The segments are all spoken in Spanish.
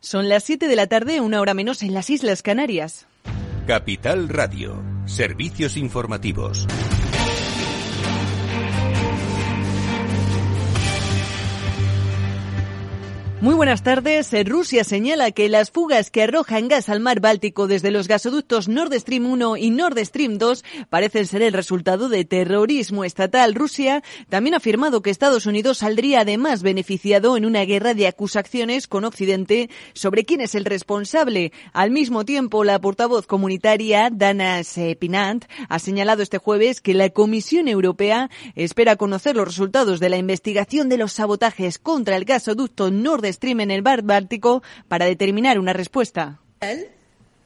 Son las 7 de la tarde, una hora menos en las Islas Canarias. Capital Radio, servicios informativos. Muy buenas tardes. Rusia señala que las fugas que arrojan gas al mar Báltico desde los gasoductos Nord Stream 1 y Nord Stream 2 parecen ser el resultado de terrorismo estatal. Rusia también ha afirmado que Estados Unidos saldría además beneficiado en una guerra de acusaciones con Occidente sobre quién es el responsable. Al mismo tiempo, la portavoz comunitaria Dana Sepinant ha señalado este jueves que la Comisión Europea espera conocer los resultados de la investigación de los sabotajes contra el gasoducto Nord Stream en el.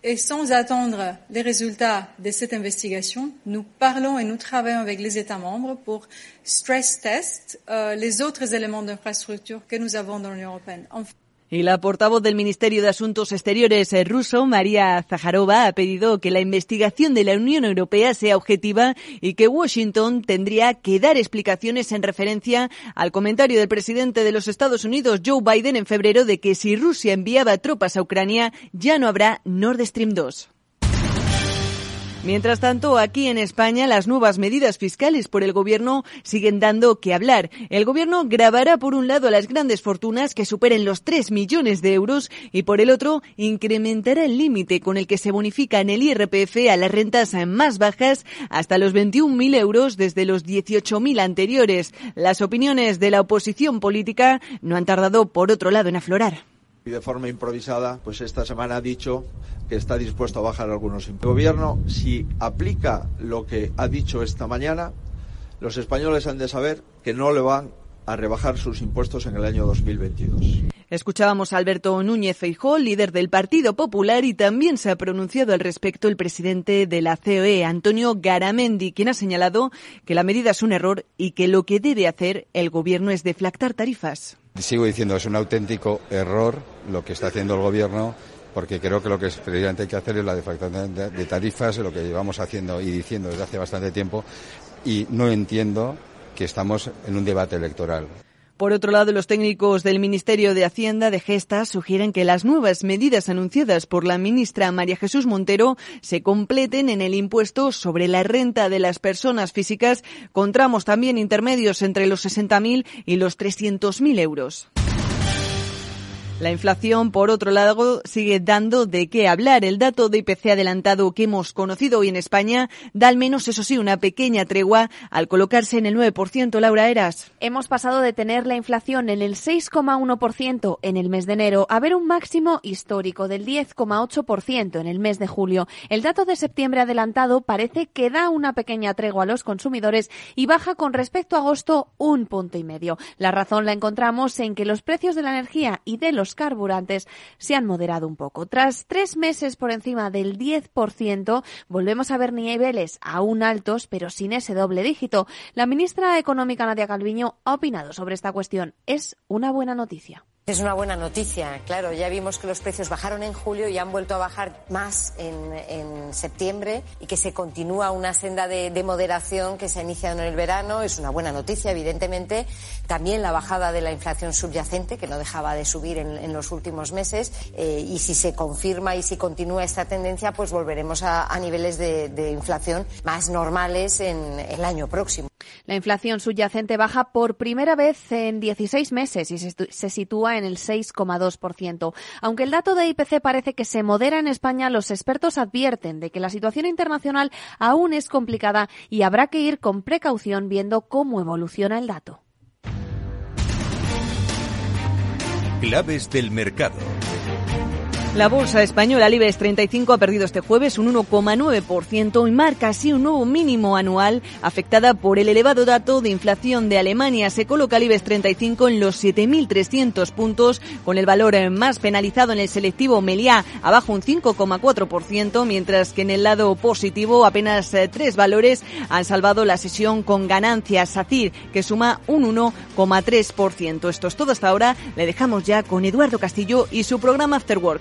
Et sans attendre les résultats de cette investigation, nous parlons et nous travaillons avec les États membres pour stress test euh, les autres éléments d'infrastructure que nous avons dans l'Union européenne. Y la portavoz del Ministerio de Asuntos Exteriores eh, ruso, María Zaharova, ha pedido que la investigación de la Unión Europea sea objetiva y que Washington tendría que dar explicaciones en referencia al comentario del presidente de los Estados Unidos, Joe Biden, en febrero de que si Rusia enviaba tropas a Ucrania ya no habrá Nord Stream 2. Mientras tanto, aquí en España, las nuevas medidas fiscales por el Gobierno siguen dando que hablar. El Gobierno grabará, por un lado, las grandes fortunas que superen los 3 millones de euros y, por el otro, incrementará el límite con el que se bonifica en el IRPF a las rentas más bajas hasta los 21.000 euros desde los 18.000 anteriores. Las opiniones de la oposición política no han tardado, por otro lado, en aflorar y de forma improvisada, pues esta semana ha dicho que está dispuesto a bajar algunos impuestos. El gobierno, si aplica lo que ha dicho esta mañana, los españoles han de saber que no le van a rebajar sus impuestos en el año 2022. Escuchábamos a Alberto Núñez Feijó, líder del Partido Popular, y también se ha pronunciado al respecto el presidente de la COE, Antonio Garamendi, quien ha señalado que la medida es un error y que lo que debe hacer el gobierno es deflactar tarifas. Sigo diciendo, es un auténtico error lo que está haciendo el gobierno porque creo que lo que precisamente hay que hacer es la deflactación de tarifas, lo que llevamos haciendo y diciendo desde hace bastante tiempo, y no entiendo que estamos en un debate electoral. Por otro lado, los técnicos del Ministerio de Hacienda de Gesta sugieren que las nuevas medidas anunciadas por la ministra María Jesús Montero se completen en el impuesto sobre la renta de las personas físicas con tramos también intermedios entre los 60.000 y los 300.000 euros. La inflación, por otro lado, sigue dando de qué hablar. El dato de IPC adelantado que hemos conocido hoy en España da al menos, eso sí, una pequeña tregua al colocarse en el 9%. Laura Eras. Hemos pasado de tener la inflación en el 6,1% en el mes de enero a ver un máximo histórico del 10,8% en el mes de julio. El dato de septiembre adelantado parece que da una pequeña tregua a los consumidores y baja con respecto a agosto un punto y medio. La razón la encontramos en que los precios de la energía y de los carburantes se han moderado un poco. Tras tres meses por encima del 10%, volvemos a ver niveles aún altos, pero sin ese doble dígito. La ministra económica Nadia Calviño ha opinado sobre esta cuestión. Es una buena noticia. Es una buena noticia, claro. Ya vimos que los precios bajaron en julio y han vuelto a bajar más en, septiembre y que se continúa una senda de, moderación que se ha iniciado en el verano. Es una buena noticia, evidentemente. También la bajada de la inflación subyacente, que no dejaba de subir en, los últimos meses. Eh, y si se confirma y si continúa esta tendencia, pues volveremos a, niveles de, de, inflación más normales en el año próximo. La inflación subyacente baja por primera vez en 16 meses y se sitúa en el 6,2%. Aunque el dato de IPC parece que se modera en España, los expertos advierten de que la situación internacional aún es complicada y habrá que ir con precaución viendo cómo evoluciona el dato. Claves del mercado. La bolsa española el IBEX 35 ha perdido este jueves un 1,9% y marca así un nuevo mínimo anual afectada por el elevado dato de inflación de Alemania. Se coloca el IBEX 35 en los 7.300 puntos con el valor más penalizado en el selectivo Meliá abajo un 5,4%, mientras que en el lado positivo apenas eh, tres valores han salvado la sesión con ganancias. SACIR que suma un 1,3%. Esto es todo hasta ahora. Le dejamos ya con Eduardo Castillo y su programa After Work.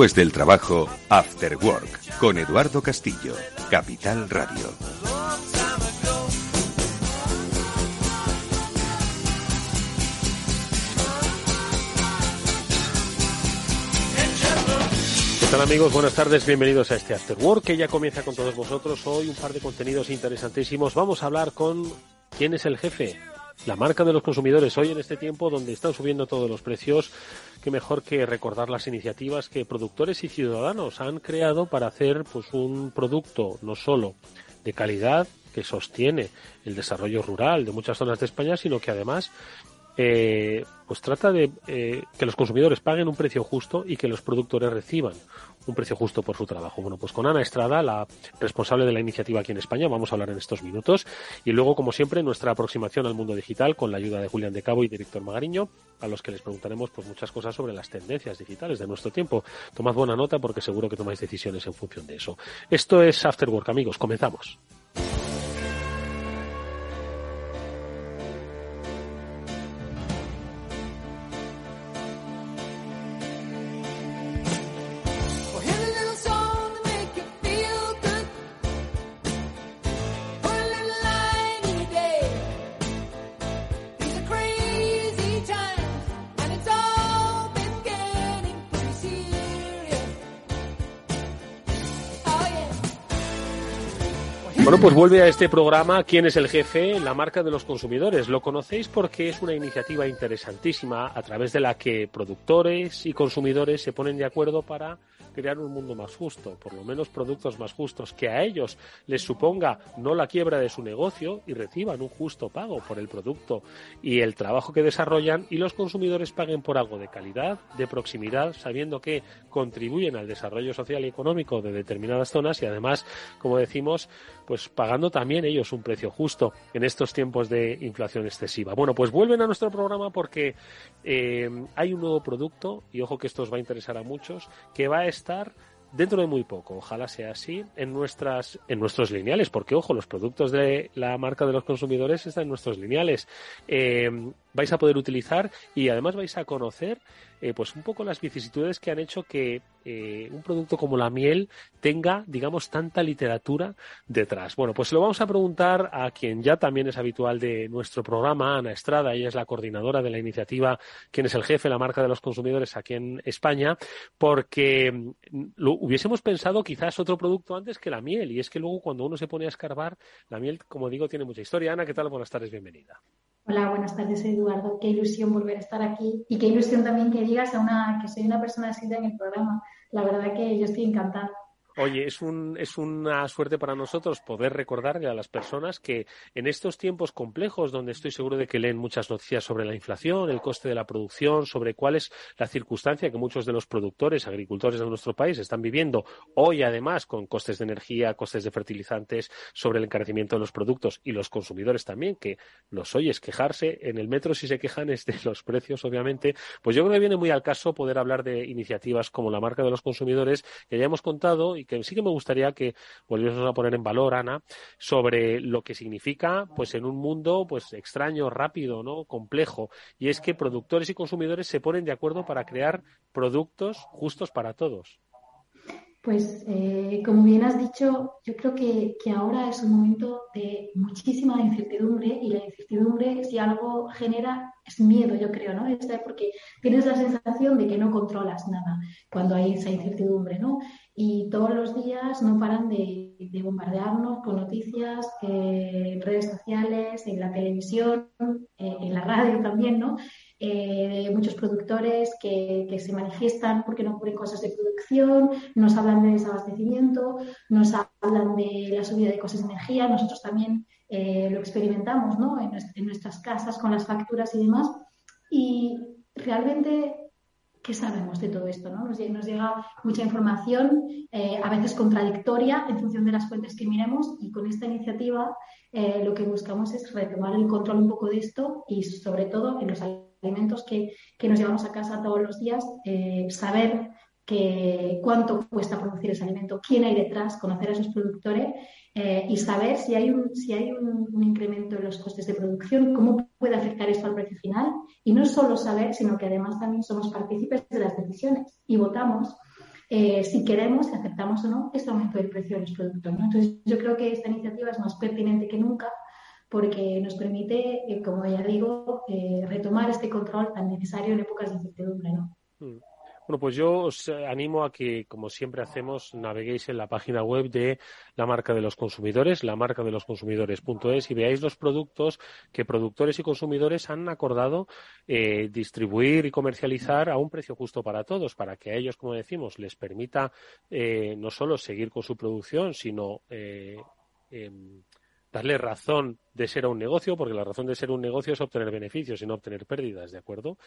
Después del trabajo, After Work, con Eduardo Castillo, Capital Radio. ¿Qué tal amigos? Buenas tardes, bienvenidos a este After Work que ya comienza con todos vosotros. Hoy un par de contenidos interesantísimos. Vamos a hablar con quién es el jefe, la marca de los consumidores. Hoy en este tiempo donde están subiendo todos los precios, qué mejor que recordar las iniciativas que productores y ciudadanos han creado para hacer pues un producto no solo de calidad que sostiene el desarrollo rural de muchas zonas de España, sino que además eh, pues trata de eh, que los consumidores paguen un precio justo y que los productores reciban un precio justo por su trabajo. Bueno, pues con Ana Estrada, la responsable de la iniciativa aquí en España, vamos a hablar en estos minutos. Y luego, como siempre, nuestra aproximación al mundo digital con la ayuda de Julián de Cabo y de Víctor Magariño, a los que les preguntaremos pues muchas cosas sobre las tendencias digitales de nuestro tiempo. Tomad buena nota porque seguro que tomáis decisiones en función de eso. Esto es After Work, amigos. Comenzamos. Bueno, pues vuelve a este programa ¿Quién es el jefe? La marca de los consumidores. Lo conocéis porque es una iniciativa interesantísima a través de la que productores y consumidores se ponen de acuerdo para crear un mundo más justo, por lo menos productos más justos, que a ellos les suponga no la quiebra de su negocio y reciban un justo pago por el producto y el trabajo que desarrollan y los consumidores paguen por algo de calidad, de proximidad, sabiendo que contribuyen al desarrollo social y económico de determinadas zonas y además, como decimos, pues pagando también ellos un precio justo en estos tiempos de inflación excesiva. Bueno, pues vuelven a nuestro programa porque eh, hay un nuevo producto, y ojo que esto os va a interesar a muchos, que va a estar dentro de muy poco, ojalá sea así, en nuestras, en nuestros lineales, porque ojo, los productos de la marca de los consumidores están en nuestros lineales. Eh, vais a poder utilizar y además vais a conocer eh, pues un poco las vicisitudes que han hecho que eh, un producto como la miel tenga, digamos, tanta literatura detrás. Bueno, pues se lo vamos a preguntar a quien ya también es habitual de nuestro programa, Ana Estrada, ella es la coordinadora de la iniciativa ¿Quién es el jefe? La marca de los consumidores aquí en España, porque mm, lo hubiésemos pensado quizás otro producto antes que la miel, y es que luego cuando uno se pone a escarbar, la miel, como digo, tiene mucha historia. Ana, ¿qué tal? Buenas tardes, bienvenida. Hola, buenas tardes Eduardo. Qué ilusión volver a estar aquí y qué ilusión también que digas a una que soy una persona así en el programa. La verdad que yo estoy encantada. Oye, es, un, es una suerte para nosotros poder recordarle a las personas que en estos tiempos complejos, donde estoy seguro de que leen muchas noticias sobre la inflación, el coste de la producción, sobre cuál es la circunstancia que muchos de los productores, agricultores de nuestro país están viviendo hoy, además, con costes de energía, costes de fertilizantes, sobre el encarecimiento de los productos y los consumidores también, que los oyes quejarse en el metro si se quejan es de los precios, obviamente, pues yo creo que viene muy al caso poder hablar de iniciativas como la marca de los consumidores, que ya hemos contado Y que sí que me gustaría que volviésemos a poner en valor, Ana, sobre lo que significa, pues en un mundo, pues extraño, rápido, ¿no? Complejo. Y es que productores y consumidores se ponen de acuerdo para crear productos justos para todos. Pues eh, como bien has dicho, yo creo que, que, ahora es un momento de muchísima incertidumbre y la incertidumbre si algo genera es miedo, yo creo, ¿no? Es porque tienes la sensación de que no controlas nada cuando hay esa incertidumbre, ¿no? Y todos los días no paran de, de bombardearnos con noticias eh, en redes sociales, en la televisión, eh, en la radio también, ¿no? Eh, muchos productores que, que, se manifiestan porque no cubren cosas de producción, nos hablan de desabastecimiento, nos hablan de la subida de costes de energía, nosotros también eh, lo experimentamos ¿no? en, en, nuestras casas con las facturas y demás. Y realmente, ¿qué sabemos de todo esto? ¿no? Nos, nos llega mucha información, eh, a veces contradictoria en función de las fuentes que miremos y con esta iniciativa eh, lo que buscamos es retomar el control un poco de esto y sobre todo en los alimentos que, que nos llevamos a casa todos los días, eh, saber que, cuánto cuesta producir ese alimento, quién hay detrás, conocer a esos productores eh, y saber si hay, un, si hay un, incremento en los costes de producción, cómo puede afectar esto al precio final. Y no solo saber, sino que además también somos partícipes de las decisiones y votamos eh, si queremos, si aceptamos o no este aumento del precio de los productos. Entonces, yo creo que esta iniciativa es más pertinente que nunca porque nos permite, eh, como ya digo, eh, retomar este control tan necesario en épocas de incertidumbre. ¿no? Mm. Bueno, pues yo os animo a que, como siempre hacemos, naveguéis en la página web de la marca de los consumidores, la marca de los consumidores.es y veáis los productos que productores y consumidores han acordado eh, distribuir y comercializar a un precio justo para todos, para que a ellos, como decimos, les permita eh, no solo seguir con su producción, sino eh, darle razón de ser un negocio, porque la razón de ser un negocio es obtener beneficios y no obtener pérdidas, ¿de acuerdo?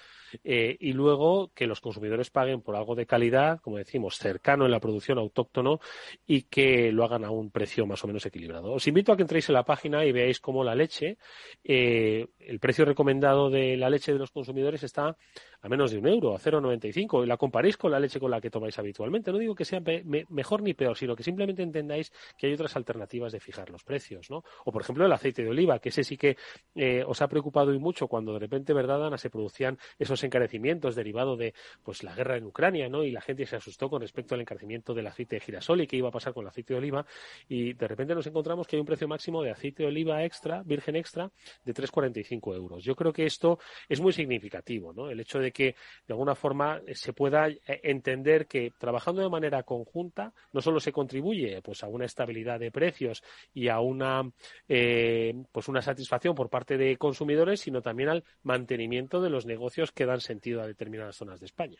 Eh, y luego que los consumidores paguen por algo de calidad, como decimos, cercano en la producción autóctono y que lo hagan a un precio más o menos equilibrado. Os invito a que entréis en la página y veáis cómo la leche, eh, el precio recomendado de la leche de los consumidores está a menos de un euro, a 0,95, y la comparéis con la leche con la que tomáis habitualmente. No digo que sea me mejor ni peor, sino que simplemente entendáis que hay otras alternativas de fijar los precios, ¿no? O, por ejemplo, el aceite de oliva, que ese sí que eh, os ha preocupado y mucho cuando de repente, ¿verdad, Ana, se producían esos encarecimientos derivados de pues la guerra en Ucrania, ¿no? Y la gente se asustó con respecto al encarecimiento del aceite de girasol y qué iba a pasar con el aceite de oliva. Y de repente nos encontramos que hay un precio máximo de aceite de oliva extra, virgen extra, de 3,45 euros. Yo creo que esto es muy significativo, ¿no? El hecho de que de alguna forma se pueda eh, entender que trabajando de manera conjunta no solo se contribuye pues a una estabilidad de precios y a una eh, pues una satisfacción por parte de consumidores, sino también al mantenimiento de los negocios que dan sentido a determinadas zonas de España.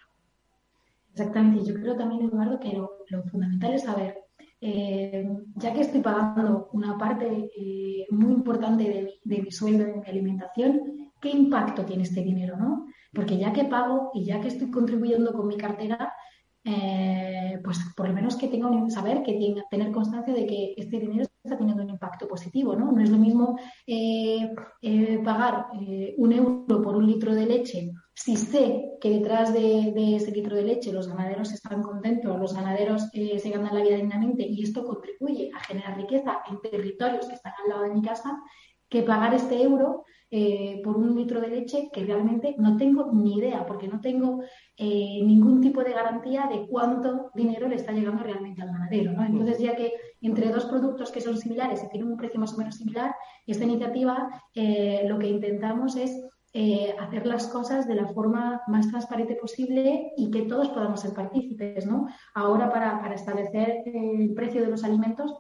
Exactamente. Yo creo también, Eduardo, que lo, fundamental es saber, eh, ya que estoy pagando una parte eh, muy importante de de mi sueldo en mi alimentación, ¿qué impacto tiene este dinero? ¿no? Porque ya que pago y ya que estoy contribuyendo con mi cartera, eh, pues por lo menos que tenga un saber, que tenga, tener constancia de que este dinero está teniendo un impacto positivo, ¿no? No es lo mismo eh, eh, pagar un euro por un litro de leche si sé que detrás de, de, ese litro de leche los ganaderos están contentos, los ganaderos se ganan la vida dignamente y esto contribuye a generar riqueza en territorios que están al lado de mi casa, que pagar este euro eh, por un litro de leche que realmente no tengo ni idea, porque no tengo eh, ningún tipo de garantía de cuánto dinero le está llegando realmente al ganadero. ¿no? Entonces, ya que entre dos productos que son similares y tienen un precio más o menos similar, esta iniciativa eh, lo que intentamos es hacer las cosas de la forma más transparente posible y que todos podamos ser partícipes. ¿no? Ahora, para, para establecer el precio de los alimentos,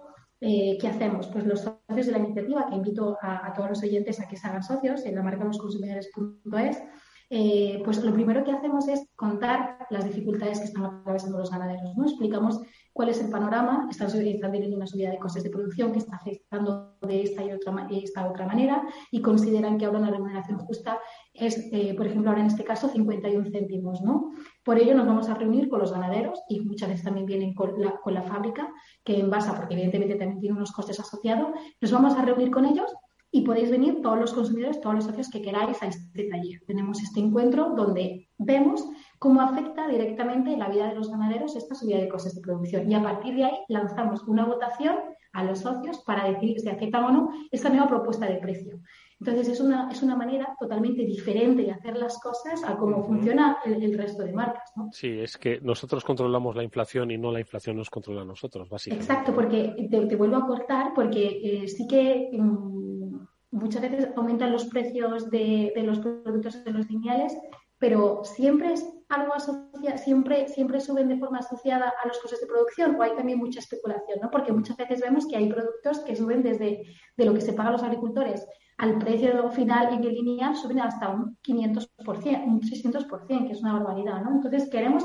eh, ¿qué hacemos? Pues los socios de la iniciativa, que invito a, todos los oyentes a que se hagan socios en la marca losconsumidores.es, eh, pues lo primero que hacemos es contar las dificultades que están atravesando los ganaderos. ¿no? Explicamos cuál es el panorama, están, están teniendo una subida de costes de producción que está afectando de esta y otra, esta otra manera y consideran que ahora una remuneración justa es, eh, por ejemplo, ahora en este caso 51 céntimos. ¿no? Por ello nos vamos a reunir con los ganaderos y muchas veces también vienen con la, con la fábrica que envasa, porque evidentemente también tiene unos costes asociados. Nos vamos a reunir con ellos y podéis venir todos los consumidores, todos los socios que queráis a este taller. Tenemos este encuentro donde vemos cómo afecta directamente la vida de los ganaderos esta subida de costes de producción y a partir de ahí lanzamos una votación a los socios para decidir si aceptan o no esta nueva propuesta de precio. Entonces es una, es una manera totalmente diferente de hacer las cosas a cómo funciona el, el resto de marcas. ¿no? Sí, es que nosotros controlamos la inflación y no la inflación nos controla a nosotros, básicamente. Exacto, porque te, te vuelvo a cortar, porque eh, sí que mm, muchas veces aumentan los precios de, de los productos de los lineales, pero siempre es algo asociado, siempre, siempre suben de forma asociada a los costes de producción o hay también mucha especulación, ¿no? Porque muchas veces vemos que hay productos que suben desde de lo que se paga a los agricultores al precio final en el lineal suben hasta un 500%, un 600%, que es una barbaridad, ¿no? Entonces queremos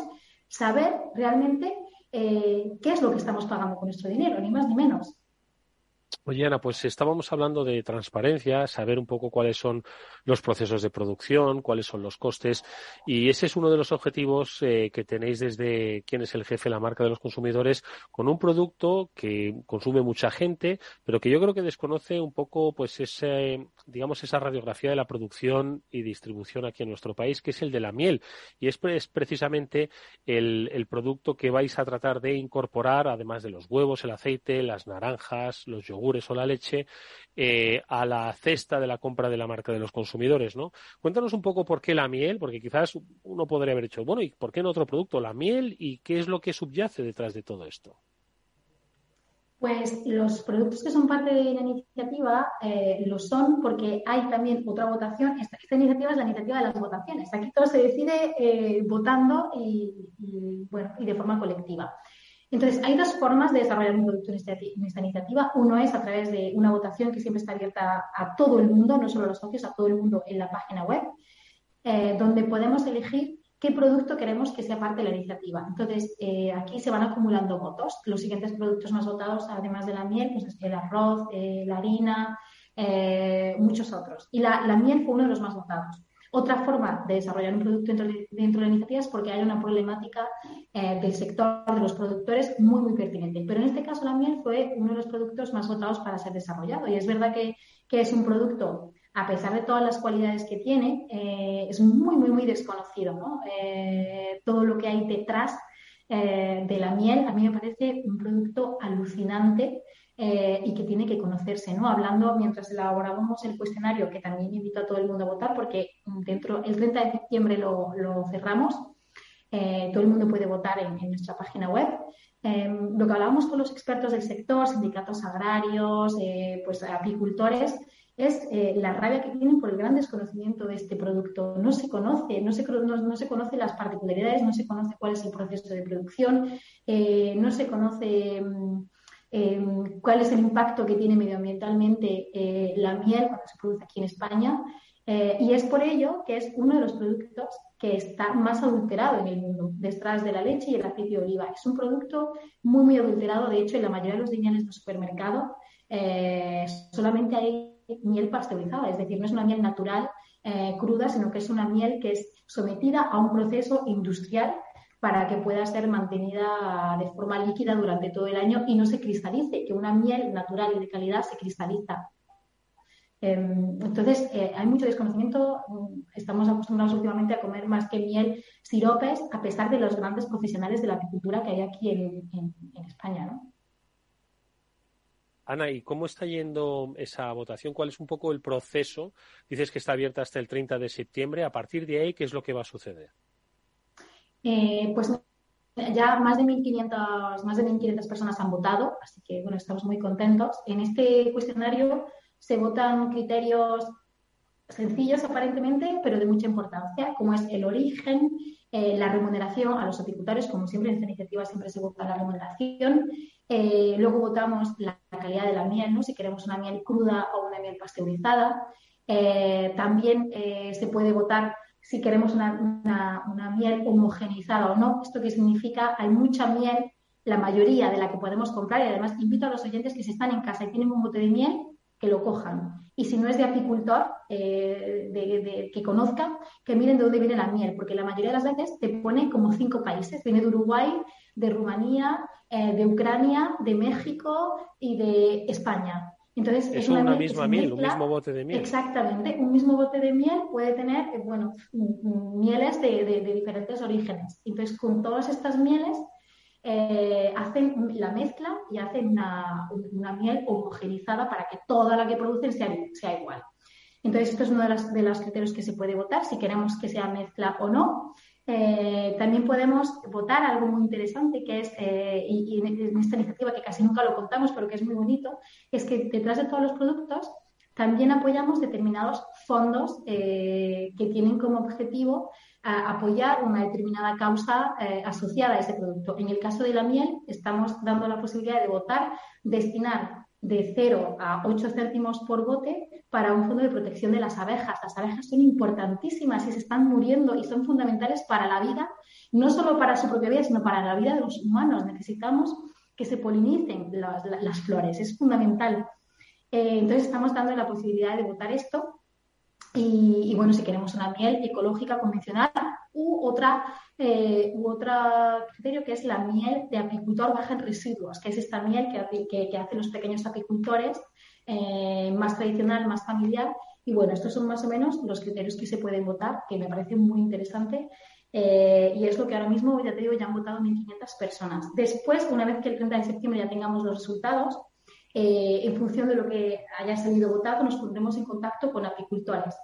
saber realmente eh, qué es lo que estamos pagando con nuestro dinero, ni más ni menos. Oye, Ana, pues estábamos hablando de transparencia, saber un poco cuáles son los procesos de producción, cuáles son los costes, y ese es uno de los objetivos eh, que tenéis desde quién es el jefe, la marca de los consumidores, con un producto que consume mucha gente, pero que yo creo que desconoce un poco, pues, ese, digamos, esa radiografía de la producción y distribución aquí en nuestro país, que es el de la miel, y es, es precisamente el, el producto que vais a tratar de incorporar, además de los huevos, el aceite, las naranjas, los yogures o la leche eh, a la cesta de la compra de la marca de los consumidores, ¿no? Cuéntanos un poco por qué la miel, porque quizás uno podría haber hecho, bueno, ¿y por qué no otro producto? La miel y qué es lo que subyace detrás de todo esto. Pues los productos que son parte de la iniciativa eh, lo son porque hay también otra votación. Esta, iniciativa es la iniciativa de las votaciones. Aquí todo se decide eh, votando y, bueno, y de forma colectiva. Entonces, hay dos formas de desarrollar un producto en esta, iniciativa. Uno es a través de una votación que siempre está abierta a todo el mundo, no solo a los socios, a todo el mundo en la página web, eh, donde podemos elegir qué producto queremos que sea parte de la iniciativa. Entonces, eh, aquí se van acumulando votos. Los siguientes productos más votados, además de la miel, pues es el arroz, eh, la harina, muchos otros. Y la miel fue uno de los más votados. Otra forma de desarrollar un producto dentro de, dentro de la iniciativa es porque hay una problemática eh, del sector de los productores muy, muy pertinente. Pero en este caso la miel fue uno de los productos más votados para ser desarrollado. Y es verdad que, que es un producto, a pesar de todas las cualidades que tiene, eh, es muy, muy, muy desconocido. ¿no? Eh, todo lo que hay detrás de la miel a mí me parece un producto alucinante eh, y que tiene que conocerse, ¿no? Hablando mientras elaborábamos el cuestionario, que también invito a todo el mundo a votar, porque dentro, el 30 de septiembre lo, cerramos, eh, todo el mundo puede votar en, nuestra página web. Eh, lo que hablábamos con los expertos del sector, sindicatos agrarios, eh, pues apicultores, es la rabia que tienen por el gran desconocimiento de este producto. No se conoce, no se, no, se conoce las particularidades, no se conoce cuál es el proceso de producción, no se conoce eh, cuál es el impacto que tiene medioambientalmente eh, la miel cuando se produce aquí en España. Eh, y es por ello que es uno de los productos que está más adulterado en el mundo, detrás de la leche y el aceite de oliva. Es un producto muy, muy adulterado. De hecho, en la mayoría de los lineales de supermercado eh, solamente hay miel pasteurizada, es decir, no es una miel natural eh, cruda, sino que es una miel que es sometida a un proceso industrial para que pueda ser mantenida de forma líquida durante todo el año y no se cristalice, que una miel natural y de calidad se cristaliza. Entonces, eh, hay mucho desconocimiento. Estamos acostumbrados últimamente a comer más que miel, siropes, a pesar de los grandes profesionales de la apicultura que hay aquí en, en, en España. ¿no? Ana, ¿y cómo está yendo esa votación? ¿Cuál es un poco el proceso? Dices que está abierta hasta el 30 de septiembre. A partir de ahí, ¿qué es lo que va a suceder? Eh, pues ya más de 1.500 más de 1.500 personas han votado, así que bueno, estamos muy contentos. En este cuestionario se votan criterios sencillos aparentemente, pero de mucha importancia, como es el origen, eh, la remuneración a los apicultores, como siempre en esta iniciativa siempre se vota la remuneración. Eh, luego votamos la, calidad de la miel, ¿no? si queremos una miel cruda o una miel pasteurizada. También se puede votar si queremos una, una, miel homogeneizada o no. ¿Esto qué significa? Hay mucha miel, la mayoría de la que podemos comprar, y además invito a los oyentes que si están en casa y tienen un bote de miel, que lo cojan. Y si no es de apicultor, eh, de, que conozcan, que miren de dónde viene la miel, porque la mayoría de las veces te pone como cinco países. Viene de Uruguay, de Rumanía, eh, de Ucrania, de México y de España. Entonces, Es una misma miel, un mismo bote de miel. Exactamente, un mismo bote de miel puede tener, eh, bueno, mieles de, de- de diferentes orígenes. Entonces, con todas estas mieles eh, hacen la mezcla y hacen una, una miel homogenizada para que toda la que producen sea, sea igual. Entonces, esto es uno de, las- de los criterios que se puede votar, si queremos que sea mezcla o no. Eh, también podemos votar algo muy interesante que es, eh, y, en, esta iniciativa que casi nunca lo contamos, pero que es muy bonito, es que detrás de todos los productos también apoyamos determinados fondos eh, que tienen como objetivo apoyar una determinada causa asociada a ese producto. En el caso de la miel, estamos dando la posibilidad de votar, destinar de 0 a 8 céntimos por bote para un fondo de protección de las abejas. Las abejas son importantísimas y se están muriendo y son fundamentales para la vida, no solo para su propia vida, sino para la vida de los humanos. Necesitamos que se polinicen las, las flores, es fundamental. Eh, entonces estamos dando la posibilidad de votar esto y, y, bueno, si queremos una miel ecológica convencional u otra, eh, u otro criterio que es la miel de apicultor baja en residuos, que es esta miel que, que, hacen los pequeños apicultores, eh, más tradicional, más familiar. Y bueno, estos son más o menos los criterios que se pueden votar, que me parece muy interesante. Eh, y es lo que ahora mismo, ya te digo, ya han votado 1.500 personas. Después, una vez que el 30 de septiembre ya tengamos los resultados, en función de lo que haya salido votado, nos pondremos en contacto con apicultores.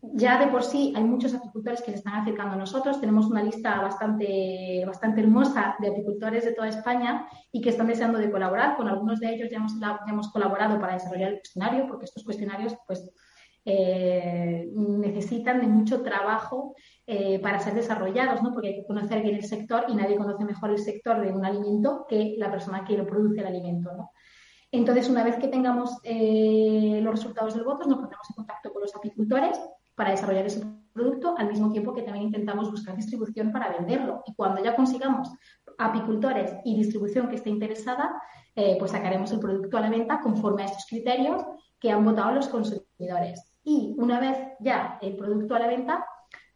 Ya de por sí hay muchos apicultores que se están acercando a nosotros. Tenemos una lista bastante, bastante hermosa de apicultores de toda España y que están deseando de colaborar. Con algunos de ellos ya hemos, ya hemos colaborado para desarrollar el cuestionario, porque estos cuestionarios pues, eh, necesitan de mucho trabajo eh, para ser desarrollados, ¿no? porque hay que conocer bien el sector y nadie conoce mejor el sector de un alimento que la persona que lo produce el alimento. ¿no? Entonces, una vez que tengamos eh, los resultados del voto, nos pondremos en contacto con los apicultores para desarrollar ese producto, al mismo tiempo que también intentamos buscar distribución para venderlo. Y cuando ya consigamos apicultores y distribución que esté interesada, eh, pues sacaremos el producto a la venta conforme a estos criterios que han votado los consumidores. Y una vez ya el producto a la venta,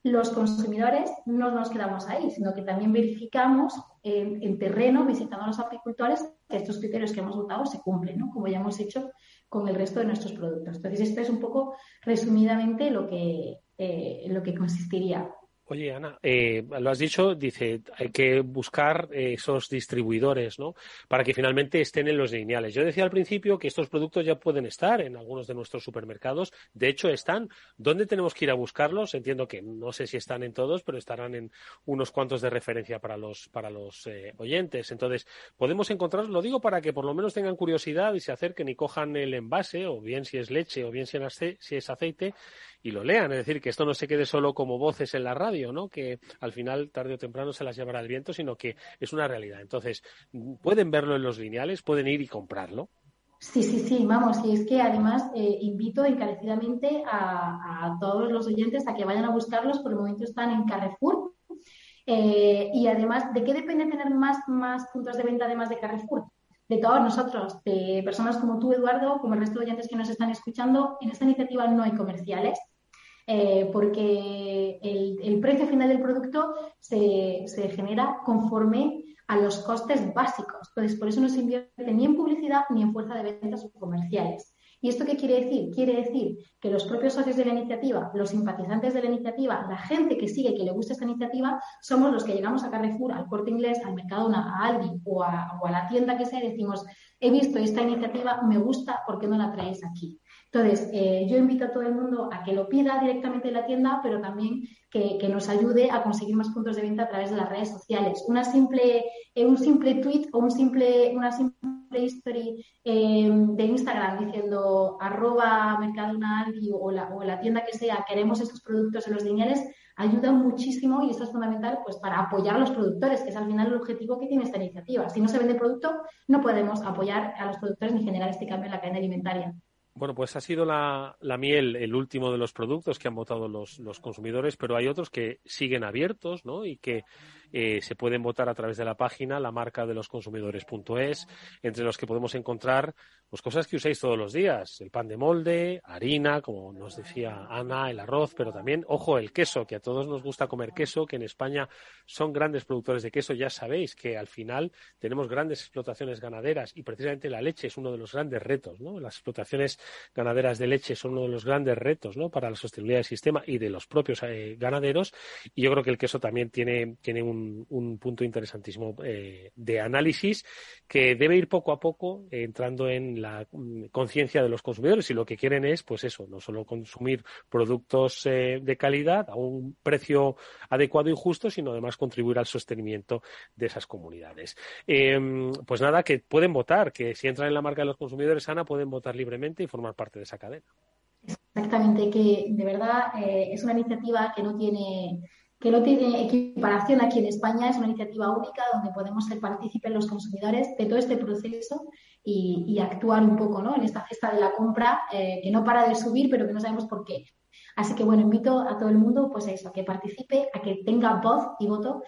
los consumidores no nos quedamos ahí, sino que también verificamos en, en terreno, visitando a los apicultores, que estos criterios que hemos votado se cumplen, ¿no? como ya hemos hecho con el resto de nuestros productos. Entonces, esto es un poco resumidamente lo que, eh, lo que consistiría. Oye, Ana, eh, lo has dicho, dice, hay que buscar eh, esos distribuidores, ¿no? Para que finalmente estén en los lineales. Yo decía al principio que estos productos ya pueden estar en algunos de nuestros supermercados. De hecho, están. ¿Dónde tenemos que ir a buscarlos? Entiendo que no sé si están en todos, pero estarán en unos cuantos de referencia para los, para los eh, oyentes. Entonces, podemos encontrarlos, lo digo para que por lo menos tengan curiosidad y se acerquen y cojan el envase, o bien si es leche, o bien si es ace- si es aceite, y lo lean. Es decir, que esto no se quede solo como voces en la radio, ¿no? Que al final, tarde o temprano, se las llevará el viento, sino que es una realidad. Entonces, pueden verlo en los lineales, pueden ir y comprarlo. Sí, sí, sí, vamos, y es que además eh, invito encarecidamente a, todos los oyentes a que vayan a buscarlos, por el momento están en Carrefour. Eh, y además, ¿de qué depende tener más, más puntos de venta además de Carrefour? De todos nosotros, de personas como tú, Eduardo, como el resto de oyentes que nos están escuchando, en esta iniciativa no hay comerciales. Eh, porque el, precio final del producto se, se genera conforme a los costes básicos. Entonces, por eso no se invierte ni en publicidad ni en fuerza de ventas o comerciales. ¿Y esto qué quiere decir? Quiere decir que los propios socios de la iniciativa, los simpatizantes de la iniciativa, la gente que sigue, que le gusta esta iniciativa, somos los que llegamos a Carrefour, al Corte Inglés, al Mercadona, a Aldi o a, la tienda que sea y decimos, he visto esta iniciativa, me gusta, ¿por qué no la traéis aquí? Entonces, eh, yo invito a todo el mundo a que lo pida directamente en la tienda, pero también que, que nos ayude a conseguir más puntos de venta a través de las redes sociales. Una simple, eh, un simple tweet o un simple, una simple history eh, de Instagram diciendo arroba Mercadona o la, o la tienda que sea, queremos estos productos en los lineales, ayuda muchísimo y esto es fundamental pues para apoyar a los productores, que es al final el objetivo que tiene esta iniciativa. Si no se vende producto, no podemos apoyar a los productores ni generar este cambio en la cadena alimentaria. Bueno, pues ha sido la, la miel el último de los productos que han votado los, los consumidores, pero hay otros que siguen abiertos, ¿no? Y que, eh, se pueden votar a través de la página, la marca de los consumidores.es, entre los que podemos encontrar pues cosas que usáis todos los días, el pan de molde, harina, como nos decía Ana, el arroz, pero también, ojo, el queso, que a todos nos gusta comer queso, que en España son grandes productores de queso, ya sabéis que al final tenemos grandes explotaciones ganaderas y precisamente la leche es uno de los grandes retos, ¿no? Las explotaciones ganaderas de leche son uno de los grandes retos, ¿no? Para la sostenibilidad del sistema y de los propios eh, ganaderos y yo creo que el queso también tiene, tiene un, un punto interesantísimo eh, de análisis que debe ir poco a poco entrando en la mm, conciencia de los consumidores y lo que quieren es, pues eso, no solo consumir productos eh, de calidad a un precio adecuado y justo, sino además contribuir al sostenimiento de esas comunidades. Eh, pues nada, que pueden votar, que si entran en la marca de los consumidores, Ana, pueden votar libremente y formar parte de esa cadena. Exactamente, que de verdad eh, es una iniciativa que no tiene que no tiene equiparación aquí en España, es una iniciativa única donde podemos ser partícipes los consumidores de todo este proceso y, actuar un poco ¿no? en esta cesta de la compra eh, que no para de subir, pero que no sabemos por qué. Así que bueno, invito a todo el mundo pues a eso, a que participe, a que tenga voz y voto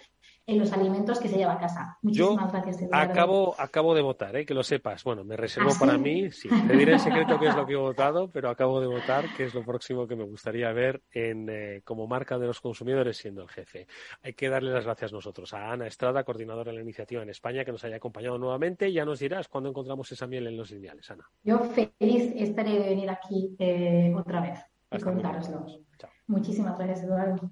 en los alimentos que se lleva a casa. Muchísimas gracias. Eduardo. Acabo, acabo de votar, ¿eh? que lo sepas. Bueno, me reservo ¿Ah, sí? para mí, sí. Te diré en secreto qué es lo que he votado, pero acabo de votar, que es lo próximo que me gustaría ver en, eh, como marca de los consumidores siendo el jefe. Hay que darle las gracias nosotros a Ana Estrada, coordinadora de la iniciativa en España, que nos haya acompañado nuevamente. Ya nos dirás cuándo encontramos esa miel en los lineales, Ana. Yo feliz estaré de venir aquí eh, otra vez y contároslo. Muchísimas gracias, Eduardo.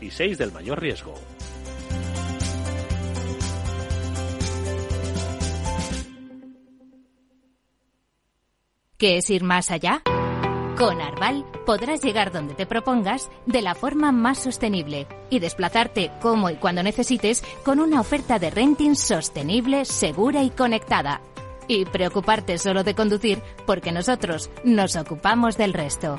y 6 del mayor riesgo. ¿Qué es ir más allá? Con Arval podrás llegar donde te propongas de la forma más sostenible y desplazarte como y cuando necesites con una oferta de renting sostenible, segura y conectada. Y preocuparte solo de conducir porque nosotros nos ocupamos del resto.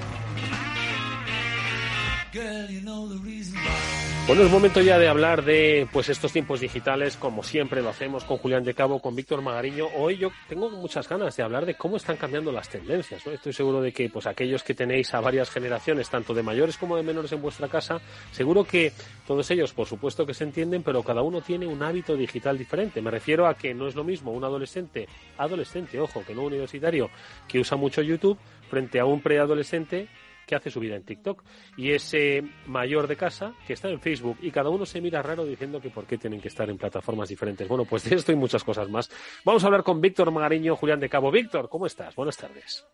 Bueno, es momento ya de hablar de pues estos tiempos digitales, como siempre lo hacemos con Julián de Cabo, con Víctor Magariño. Hoy yo tengo muchas ganas de hablar de cómo están cambiando las tendencias. Estoy seguro de que pues aquellos que tenéis a varias generaciones, tanto de mayores como de menores en vuestra casa, seguro que todos ellos, por supuesto que se entienden, pero cada uno tiene un hábito digital diferente. Me refiero a que no es lo mismo un adolescente, adolescente, ojo, que no universitario, que usa mucho YouTube, frente a un preadolescente que hace su vida en TikTok y ese mayor de casa que está en Facebook y cada uno se mira raro diciendo que por qué tienen que estar en plataformas diferentes. Bueno, pues de esto y muchas cosas más. Vamos a hablar con Víctor Magariño, Julián de Cabo. Víctor, ¿cómo estás? Buenas tardes.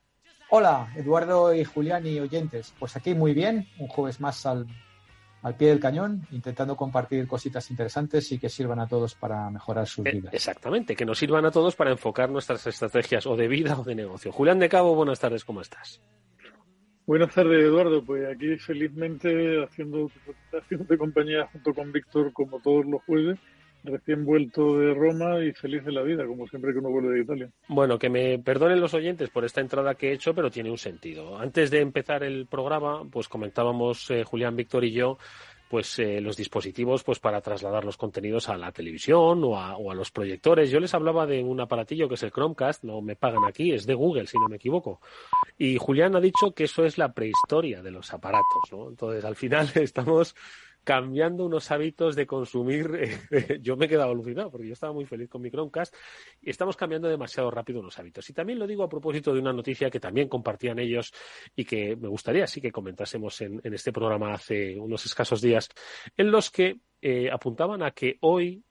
Hola, Eduardo y Julián y oyentes. Pues aquí muy bien, un jueves más al al pie del cañón, intentando compartir cositas interesantes y que sirvan a todos para mejorar sus Eh, vidas. Exactamente, que nos sirvan a todos para enfocar nuestras estrategias o de vida o de negocio. Julián de Cabo, buenas tardes, ¿cómo estás? Buenas tardes, Eduardo. Pues aquí felizmente haciendo, haciéndote compañía junto con Víctor como todos los jueves, recién vuelto de Roma y feliz de la vida, como siempre que uno vuelve de Italia. Bueno, que me perdonen los oyentes por esta entrada que he hecho, pero tiene un sentido. Antes de empezar el programa, pues comentábamos eh, Julián, Víctor y yo pues eh, los dispositivos pues para trasladar los contenidos a la televisión o a, o a los proyectores. Yo les hablaba de un aparatillo que es el Chromecast, no me pagan aquí, es de Google si no me equivoco. Y Julián ha dicho que eso es la prehistoria de los aparatos, ¿no? Entonces al final estamos cambiando unos hábitos de consumir. yo me he quedado alucinado porque yo estaba muy feliz con mi Chromecast y estamos cambiando demasiado rápido unos hábitos. Y también lo digo a propósito de una noticia que también compartían ellos y que me gustaría sí que comentásemos en, en este programa hace unos escasos días, en los que eh, apuntaban a que hoy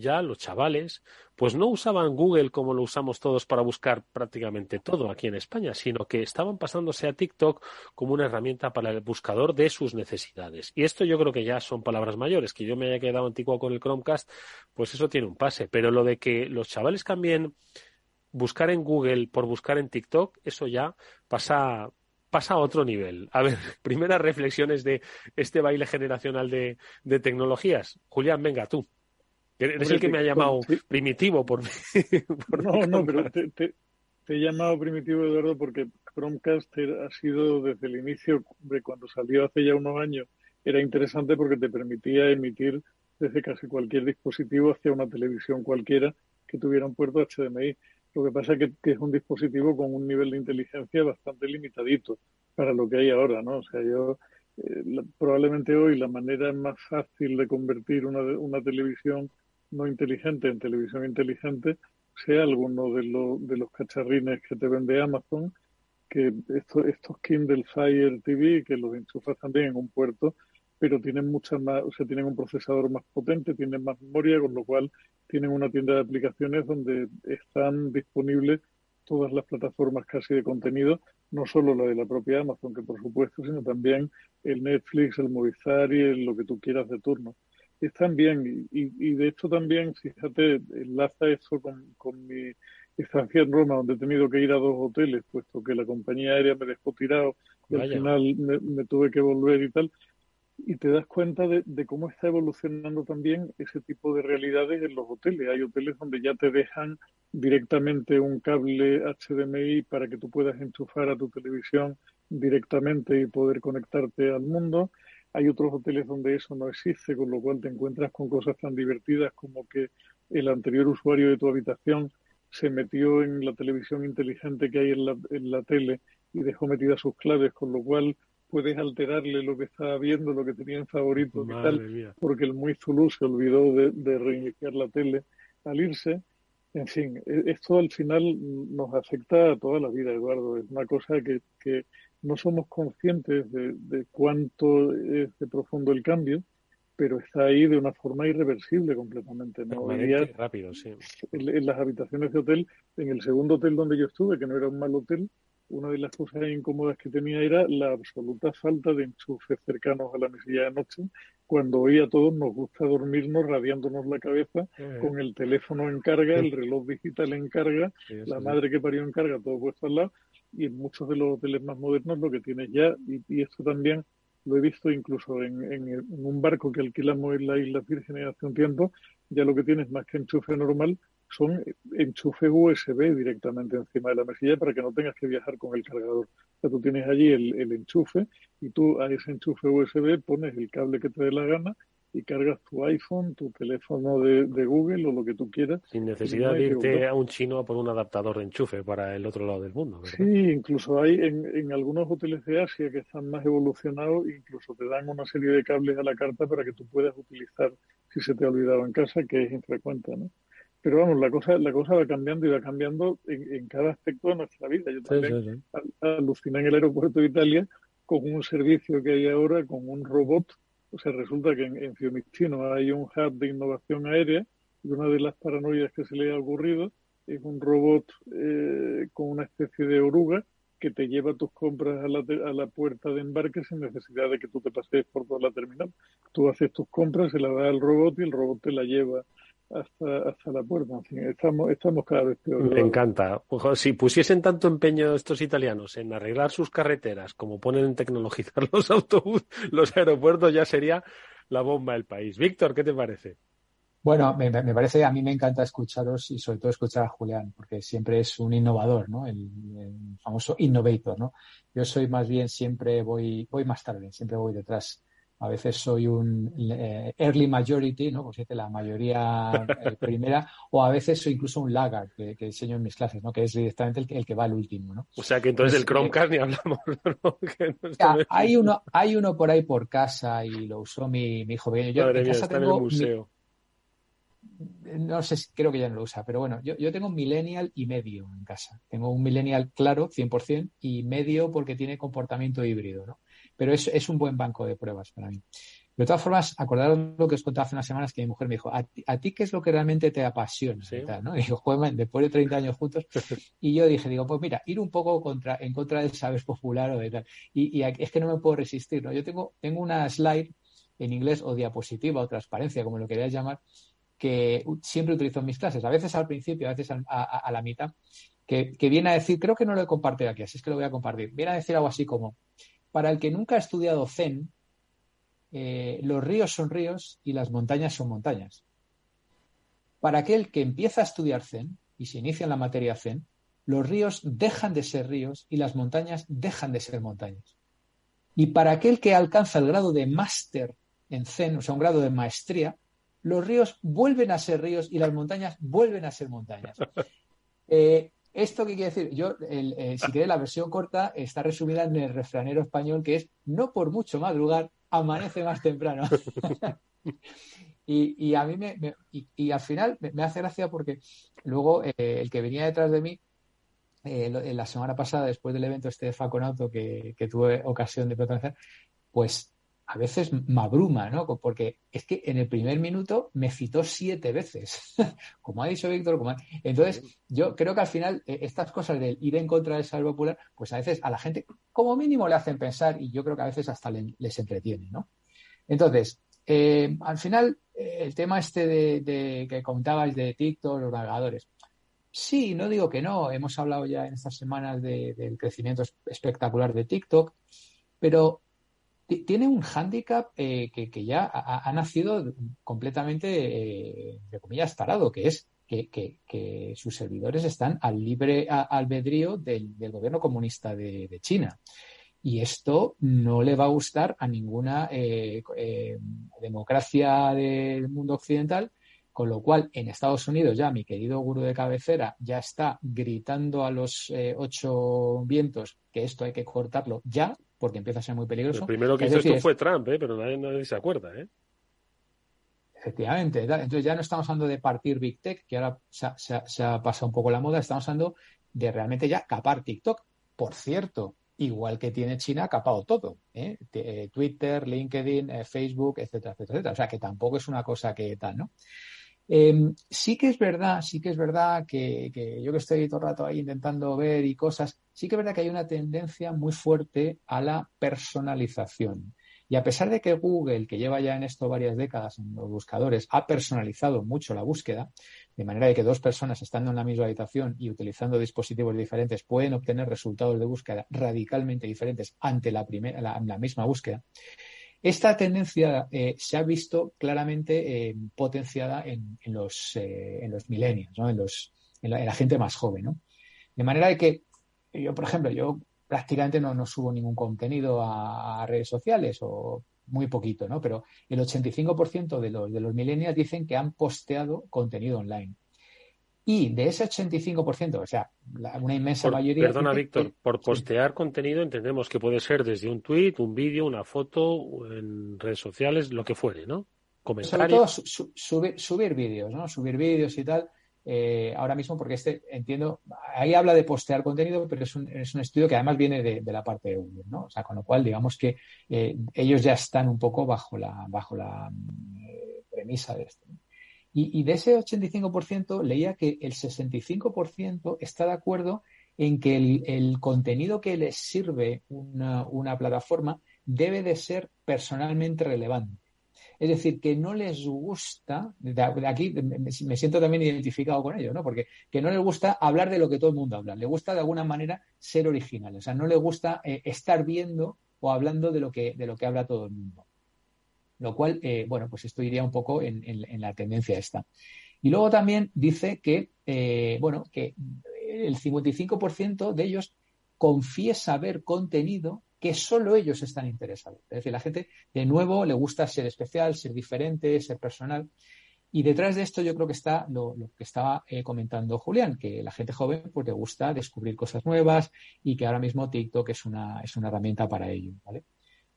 ya los chavales pues no usaban Google como lo usamos todos para buscar prácticamente todo aquí en España, sino que estaban pasándose a TikTok como una herramienta para el buscador de sus necesidades. Y esto yo creo que ya son palabras mayores, que yo me haya quedado antiguo con el Chromecast, pues eso tiene un pase, pero lo de que los chavales cambien buscar en Google por buscar en TikTok, eso ya pasa pasa a otro nivel. A ver, primeras reflexiones de este baile generacional de, de tecnologías. Julián, venga, tú. Eres Hombre, el que me ha llamado primitivo por, por No, no, pero te, te- he llamado primitivo, Eduardo, porque Chromecast ha sido desde el inicio, de cuando salió hace ya unos años, era interesante porque te permitía emitir desde casi cualquier dispositivo hacia una televisión cualquiera que tuviera un puerto HDMI. Lo que pasa es que, que es un dispositivo con un nivel de inteligencia bastante limitadito para lo que hay ahora, ¿no? O sea, yo eh, la- probablemente hoy la manera más fácil de convertir una, una televisión no inteligente en televisión inteligente sea alguno de, los de los cacharrines que te vende Amazon, que estos, estos Kindle Fire TV, que los enchufas también en un puerto, pero tienen mucha más, o sea, tienen un procesador más potente, tienen más memoria, con lo cual tienen una tienda de aplicaciones donde están disponibles todas las plataformas casi de contenido, no solo la de la propia Amazon, que por supuesto, sino también el Netflix, el Movistar y el- lo que tú quieras de turno. Están bien y, y- de hecho también, fíjate, enlaza eso con, con mi estancia en Roma, donde he tenido que ir a dos hoteles, puesto que la compañía aérea me dejó tirado y al final me, me tuve que volver y tal. Y te das cuenta de, de cómo está evolucionando también ese tipo de realidades en los hoteles. Hay hoteles donde ya te dejan directamente un cable HDMI para que tú puedas enchufar a tu televisión directamente y poder conectarte al mundo. Hay otros hoteles donde eso no existe, con lo cual te encuentras con cosas tan divertidas como que el anterior usuario de tu habitación se metió en la televisión inteligente que hay en la, en la tele y dejó metidas sus claves, con lo cual puedes alterarle lo que estaba viendo, lo que tenía en favoritos y tal, mía. porque el muy Zulu se olvidó de, de reiniciar la tele al irse. En fin, e- esto al final nos afecta a toda la vida, Eduardo. Es una cosa que, que no somos conscientes de, de cuánto es de profundo el cambio, pero está ahí de una forma irreversible completamente. ¿no? Día, rápido, sí. en, en las habitaciones de hotel, en el segundo hotel donde yo estuve, que no era un mal hotel, una de las cosas incómodas que tenía era la absoluta falta de enchufes cercanos a la mesilla de noche, cuando hoy a todos nos gusta dormirnos radiándonos la cabeza Eh. con el teléfono en carga, el reloj digital en carga, Sí, la madre que parió en carga, todo puesto al lado, y en muchos de los hoteles más modernos lo que tienes ya, y, esto también lo he visto incluso en, en- un barco que alquilamos en la Isla Vírgenes hace un tiempo, ya lo que tienes más que enchufe normal son enchufes USB directamente encima de la mesilla para que no tengas que viajar con el cargador. O sea, tú tienes allí el, el enchufe y tú a ese enchufe USB pones el cable que te dé la gana y cargas tu iPhone, tu teléfono de, de Google o lo que tú quieras. Sin necesidad de irte a un chino a por un adaptador de enchufe para el otro lado del mundo, ¿verdad? Sí, incluso hay en, en algunos hoteles de Asia que están más evolucionados, incluso te dan una serie de cables a la carta para que tú puedas utilizar si se te ha olvidado en casa, que es infrecuente, ¿no? Pero vamos, la cosa, la cosa va cambiando y va cambiando en, en cada aspecto de nuestra vida. Yo también sí, sí. al- aluciné en el aeropuerto de Italia con un servicio que hay ahora, con un robot. O sea, resulta que en, en Fiumicino hay un hub de innovación aérea y una de las paranoias que se le ha ocurrido es un robot eh, con una especie de oruga que te lleva tus compras a la, a la puerta de embarque sin necesidad de que tú te pases por toda la terminal. Tú haces tus compras, se la das al robot y el robot te la lleva hasta, hasta la puerta. En fin, estamos, estamos cada vez peor. Me encanta. Ojo, Si pusiesen tanto empeño estos italianos en arreglar sus carreteras como ponen en tecnologizar los autobuses, los aeropuertos, ya sería la bomba del país. Víctor, ¿qué te parece? Bueno, me, me parece, a mí me encanta escucharos y sobre todo escuchar a Julián, porque siempre es un innovador, ¿no? El, el famoso innovator, ¿no? Yo soy más bien siempre voy, voy más tarde, siempre voy detrás. A veces soy un eh, early majority, ¿no? Por decirte, la mayoría eh, primera, o a veces soy incluso un laggard, que, que enseño en mis clases, ¿no? Que es directamente el, que- el que va al último, ¿no? O sea que entonces del Chromecast ni hablamos. ¿no? No Ya, hay uno, hay uno por ahí por casa y lo usó mi, mi hijo pequeño. Yo Madre en mía, casa está en el tengo mi- museo. no sé, creo que ya no lo usa, pero bueno, yo, yo tengo un millennial y medio en casa. Tengo un millennial claro, 100%, y medio porque tiene comportamiento híbrido, ¿no? Pero es, es un buen banco de pruebas para mí. De todas formas, acordaros lo que os contaba hace unas semanas que mi mujer me dijo, ¿a ti, a ti qué es lo que realmente te apasiona? Y tal, ¿no? Y digo, "Joder, después de 30 años juntos, y yo dije, digo, pues mira, ir un poco contra, en contra del saber popular o de tal. Y, y es que no me puedo resistir, ¿no? Yo tengo, tengo una slide en inglés o diapositiva o transparencia, como lo queráis llamar, que siempre utilizo en mis clases, a veces al principio, a veces al- a, a- a la mitad, que, que viene a decir, creo que no lo he compartido aquí, así es que lo voy a compartir, viene a decir algo así como, para el que nunca ha estudiado Zen, eh, los ríos son ríos y las montañas son montañas. Para aquel que empieza a estudiar Zen y se inicia en la materia Zen, los ríos dejan de ser ríos y las montañas dejan de ser montañas. Y para aquel que alcanza el grado de máster en Zen, o sea, un grado de maestría, los ríos vuelven a ser ríos y las montañas vuelven a ser montañas. Eh, ¿Esto qué quiere decir? Yo, eh, si queréis, la versión corta está resumida en el refranero español que es no por mucho madrugar, amanece más temprano. y, y a mí me, y, al final me, hace gracia porque luego eh, el que venía detrás de mí eh, la semana pasada, después del evento este de Faconauto que, que tuve ocasión de protagonizar, pues a veces me abruma, ¿no? Porque es que en el primer minuto me citó siete veces, como ha dicho Víctor. Como ha- Entonces, yo creo que al final eh, estas cosas del ir en contra del saber popular, pues a veces a la gente como mínimo le hacen pensar y yo creo que a veces hasta le- les entretiene, ¿no? Entonces, eh, al final, eh, el tema este de, de- que contabais de TikTok, los navegadores, Sí, no digo que no. Hemos hablado ya en estas semanas de- del crecimiento es- espectacular de TikTok, pero tiene un hándicap eh, que, ya ha, nacido completamente, eh, comillas, tarado, que es que, sus servidores están al libre a- albedrío del, gobierno comunista de, China. Y esto no le va a gustar a ninguna eh, eh, democracia del mundo occidental, con lo cual en Estados Unidos ya mi querido gurú de cabecera ya está gritando a los ocho vientos que esto hay que cortarlo ya, porque empieza a ser muy peligroso. El primero que Es hizo decir, esto fue Trump, ¿eh? pero nadie, nadie se acuerda. ¿eh? Efectivamente, entonces ya no estamos hablando de partir Big Tech, que ahora se ha, se ha- se ha pasado un poco la moda, estamos hablando de realmente ya capar TikTok. Por cierto, igual que tiene China capado todo, ¿eh? Eh, Twitter, LinkedIn, eh, Facebook, etcétera, etcétera, etcétera. O sea que tampoco es una cosa que tal, ¿no? Eh, sí que es verdad, sí que es verdad que, yo que estoy todo el rato ahí intentando ver y cosas, sí que es verdad que hay una tendencia muy fuerte a la personalización. Y a pesar de que Google, que lleva ya en esto varias décadas en los buscadores, ha personalizado mucho la búsqueda, de manera de que dos personas estando en la misma habitación y utilizando dispositivos diferentes pueden obtener resultados de búsqueda radicalmente diferentes ante la, primera, la misma búsqueda, esta tendencia eh, se ha visto claramente eh, potenciada en, en los, eh, en los millennials, ¿no? en, los, en, la, en la gente más joven. ¿no? De manera de que yo, por ejemplo, yo prácticamente no, subo ningún contenido a, a redes sociales o muy poquito, ¿no? Pero el 85% de los, de los millennials dicen que han posteado contenido online. Y de ese 85%, o sea, la- una inmensa Por- mayoría. perdona, Víctor, que- por postear contenido entendemos que puede ser desde un tweet, un vídeo, una foto, en redes sociales, lo que fuere, ¿no? sobre Comentarios. todo su- su- subir, subir vídeos, ¿no? Subir vídeos y tal. eh, ahora mismo, porque este, entiendo, ahí habla de postear contenido, pero es un, es un estudio que además viene de, de la parte de Google, ¿no? O sea, con lo cual, digamos que eh, ellos ya están un poco bajo la, bajo la eh, premisa de esto. ¿no? Y, de ese 85% leía que el 65% está de acuerdo en que el, contenido que les sirve una, una plataforma debe de ser personalmente relevante. Es decir, que no les gusta, de aquí me, siento también identificado con ello, ¿no? Porque que no les gusta hablar de lo que todo el mundo habla, le gusta de alguna manera ser original, o sea, no les gusta eh, estar viendo o hablando de lo que, de lo que habla todo el mundo. Lo cual, eh, bueno, pues esto iría un poco en, la tendencia esta. Y luego también dice que, eh, bueno, que el 55% de ellos confiesa ver contenido que solo ellos están interesados. Es decir, la gente, de nuevo, le gusta ser especial, ser diferente, ser personal. Y detrás de esto yo creo que está lo, que estaba eh, comentando Julián, que la gente joven pues le gusta descubrir cosas nuevas y que ahora mismo TikTok es una, es una herramienta para ello.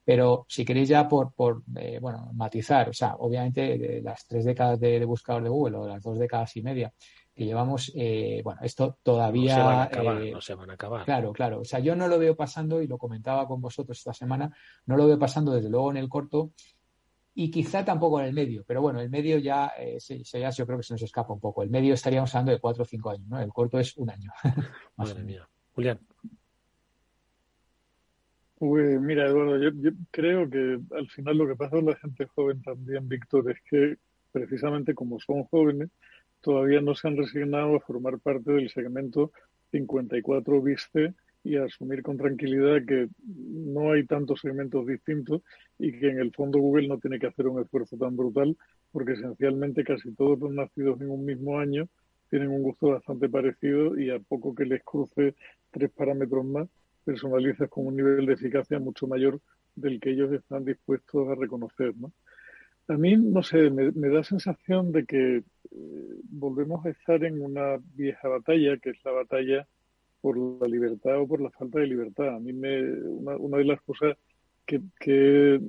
Pero si queréis ya por, por eh, bueno, matizar, o sea, obviamente de las tres décadas de, de buscador de Google o las dos décadas y media que llevamos, eh, bueno, esto todavía... No se van a acabar, eh, no se van a acabar. Claro, claro. O sea, yo no lo veo pasando, y lo comentaba con vosotros esta semana, no lo veo pasando desde luego en el corto y quizá tampoco en el medio. Pero bueno, el medio ya, eh, ya yo creo que se nos escapa un poco. El medio estaríamos hablando de cuatro o cinco años, ¿no? El corto es un año. Madre mía. Julián. Pues mira, Eduardo, yo, yo creo que al final lo que pasa con la gente joven también, Víctor, es que precisamente como son jóvenes, todavía no se han resignado a formar parte del segmento 54 viste y a asumir con tranquilidad que no hay tantos segmentos distintos y que en el fondo Google no tiene que hacer un esfuerzo tan brutal porque esencialmente casi todos los nacidos en un mismo año tienen un gusto bastante parecido y a poco que les cruce tres parámetros más, personalizas con un nivel de eficacia mucho mayor del que ellos están dispuestos a reconocer, ¿no? A mí, no sé, me, da sensación de que eh, volvemos a estar en una vieja batalla, que es la batalla por la libertad o por la falta de libertad. A mí me, una, una de las cosas que, que he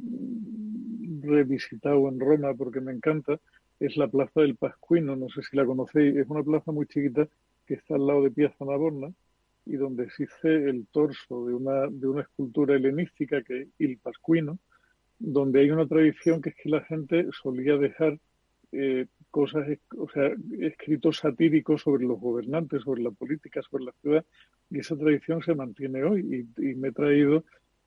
revisitado en Roma porque me encanta es la Plaza del Pascuino, no sé si la conocéis, es una plaza muy chiquita que está al lado de Piazza Navona y donde existe el torso de una, de una escultura helenística que es Il Pascuino, donde hay una tradición que es que la gente solía dejar eh, cosas, o sea, escritos satíricos sobre los gobernantes, sobre la política, sobre la ciudad, y esa tradición se mantiene hoy. Y, y me he traído,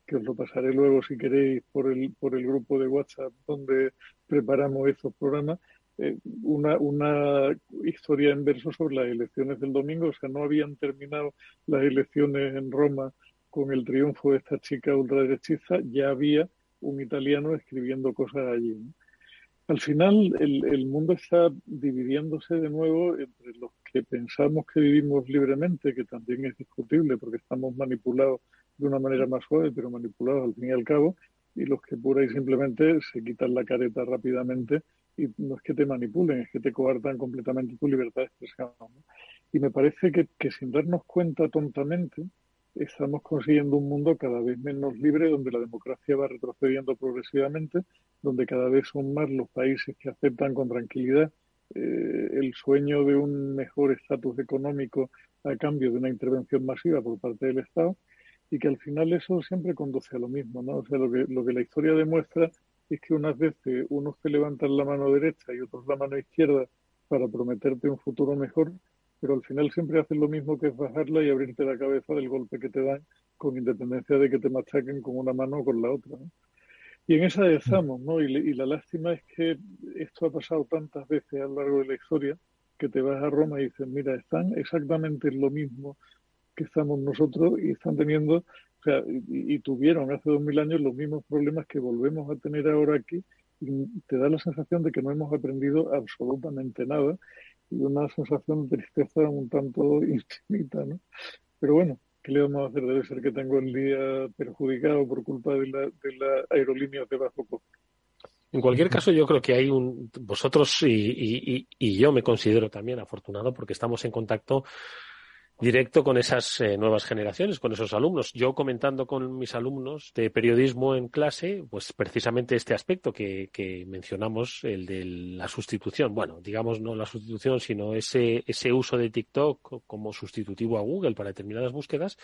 que os lo pasaré luego si queréis por el, por el grupo de WhatsApp donde preparamos estos programas, eh, una, historia en verso sobre las elecciones del domingo. O sea, no habían terminado las elecciones en Roma con el triunfo de esta chica ultraderechista, ya había un italiano escribiendo cosas allí. Al final, el, el, mundo está dividiéndose de nuevo entre los que pensamos que vivimos libremente, que también es discutible porque estamos manipulados de una manera más suave, pero manipulados al fin y al cabo, y los que pura y simplemente se quitan la careta rápidamente y no es que te manipulen, es que te coartan completamente tu libertad de expresión. Y me parece que, que sin darnos cuenta tontamente, estamos consiguiendo un mundo cada vez menos libre, donde la democracia va retrocediendo progresivamente, donde cada vez son más los países que aceptan con tranquilidad eh, el sueño de un mejor estatus económico a cambio de una intervención masiva por parte del Estado, y que al final eso siempre conduce a lo mismo, ¿no? O sea, lo que, lo que la historia demuestra es que unas veces unos te levantan la mano derecha y otros la mano izquierda para prometerte un futuro mejor, pero al final siempre hacen lo mismo que es bajarla y abrirte la cabeza del golpe que te dan, con independencia de que te machaquen con una mano o con la otra. ¿no? Y en esa estamos, ¿no? Y, y, la lástima es que esto ha pasado tantas veces a lo largo de la historia que te vas a Roma y dices, mira, están exactamente lo mismo que estamos nosotros y están teniendo, o sea, y, y tuvieron hace dos mil años los mismos problemas que volvemos a tener ahora aquí y te da la sensación de que no hemos aprendido absolutamente nada y una sensación de tristeza un tanto infinita, ¿no? Pero bueno, ¿qué le vamos a hacer? Debe ser que tengo el día perjudicado por culpa de la, de la aerolínea de bajo coste. En cualquier caso, yo creo que hay un. Vosotros y, y, y yo me considero también afortunado porque estamos en contacto directo con esas eh, nuevas generaciones, con esos alumnos. Yo comentando con mis alumnos de periodismo en clase, pues precisamente este aspecto que, que, mencionamos, el de la sustitución. Bueno, digamos no la sustitución, sino ese, ese uso de TikTok como sustitutivo a Google para determinadas búsquedas.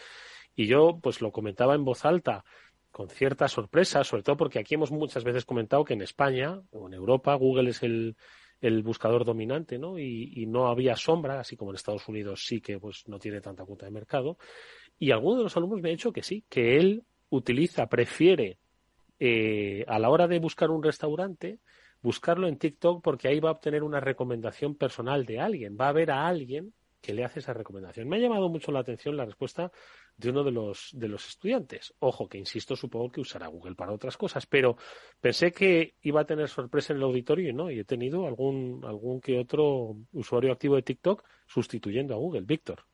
Y yo pues lo comentaba en voz alta con cierta sorpresa, sobre todo porque aquí hemos muchas veces comentado que en España o en Europa Google es el el buscador dominante, ¿no? Y, no había sombra, así como en Estados Unidos sí que pues no tiene tanta cuota de mercado. Y alguno de los alumnos me ha dicho que sí, que él utiliza, prefiere eh, a la hora de buscar un restaurante, buscarlo en TikTok porque ahí va a obtener una recomendación personal de alguien, va a ver a alguien que le hace esa recomendación. Me ha llamado mucho la atención la respuesta de uno de los, de los estudiantes. Ojo, que insisto, supongo que usará Google para otras cosas, pero pensé que iba a tener sorpresa en el auditorio y no, y he tenido algún, algún que otro usuario activo de TikTok sustituyendo a Google. Víctor.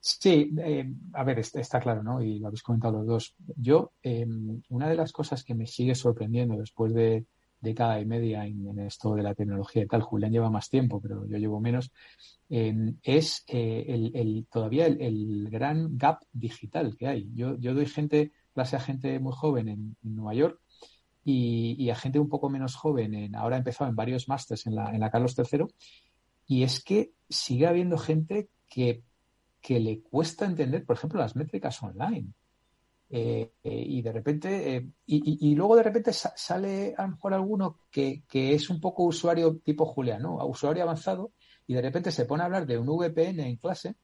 Sí, eh, a ver, está, claro, ¿no? Y lo habéis comentado los dos. Yo, eh, una de las cosas que me sigue sorprendiendo después de década y media en, esto de la tecnología y tal, Julián lleva más tiempo, pero yo llevo menos, es eh, el, todavía el, gran gap digital que hay. Yo, yo doy gente, clase a gente muy joven en, en Nueva York y, y a gente un poco menos joven, en, ahora he empezado en varios másters en la, en la Carlos III, y es que sigue habiendo gente que, que le cuesta entender, por ejemplo, las métricas online. Eh, eh, y de repente, eh, y, luego de repente sa- sale a lo mejor alguno que, que es un poco usuario tipo Julián, ¿no? Usuario avanzado, y de repente se pone a hablar de un VPN en clase,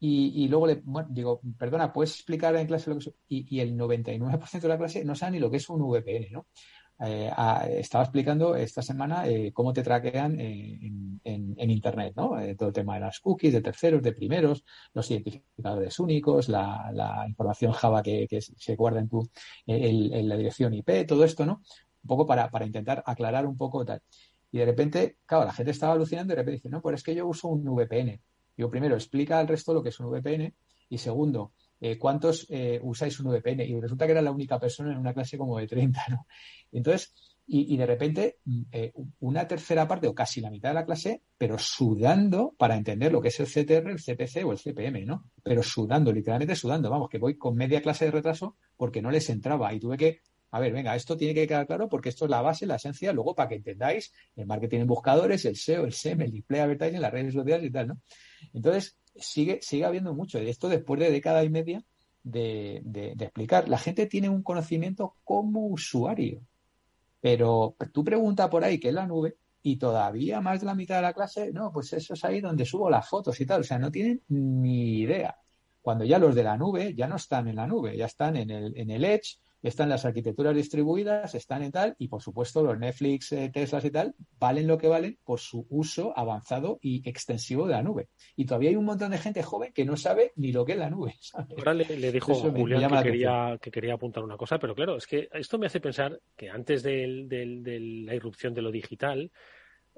y, y luego le bueno, digo, perdona, ¿puedes explicar en clase lo que es? Y, y el 99% de la clase no sabe ni lo que es un VPN, ¿no? Eh, estaba explicando esta semana eh, cómo te traquean eh, en, en- en Internet, ¿no? Eh, todo el tema de las cookies, de terceros, de primeros, los identificadores únicos, la, la información Java que, se guarda en, tu, en, en la dirección IP, todo esto, ¿no? Un poco para, para intentar aclarar un poco tal. Y de repente, claro, la gente estaba alucinando y de repente dice, no, pero es que yo uso un VPN. Digo, primero, explica al resto lo que es un VPN y segundo, eh, ¿cuántos eh, usáis un VPN? Y resulta que era la única persona en una clase como de 30, ¿no? Entonces, y, de repente mm, eh, una tercera parte o casi la mitad de la clase, pero sudando para entender lo que es el CTR, el CPC o el CPM, ¿no? Pero sudando, literalmente sudando. Vamos, que voy con media clase de retraso porque no les entraba y tuve que, a ver, venga, esto tiene que quedar claro porque esto es la base, la esencia, luego para que entendáis el marketing en buscadores, el SEO, el SEM, el display advertising, las redes sociales y tal, ¿no? Entonces, sigue, sigue habiendo mucho de esto después de década y media de, de- de explicar. La gente tiene un conocimiento como usuario, pero tú pregunta por ahí qué es la nube y todavía más de la mitad de la clase, no, pues eso es ahí donde subo las fotos y tal, o sea, no tienen ni idea. Cuando ya los de la nube ya no están en la nube, ya están en el, en el Edge, están las arquitecturas distribuidas, están en tal, y por supuesto los Netflix, eh, Teslas y tal, valen lo que valen por su uso avanzado y extensivo de la nube. Y todavía hay un montón de gente joven que no sabe ni lo que es la nube. ¿sabes? Ahora le, le dijo Eso me- me Julián que quería, que quería apuntar una cosa, pero claro, es que esto me hace pensar que antes del- del- de la irrupción de lo digital,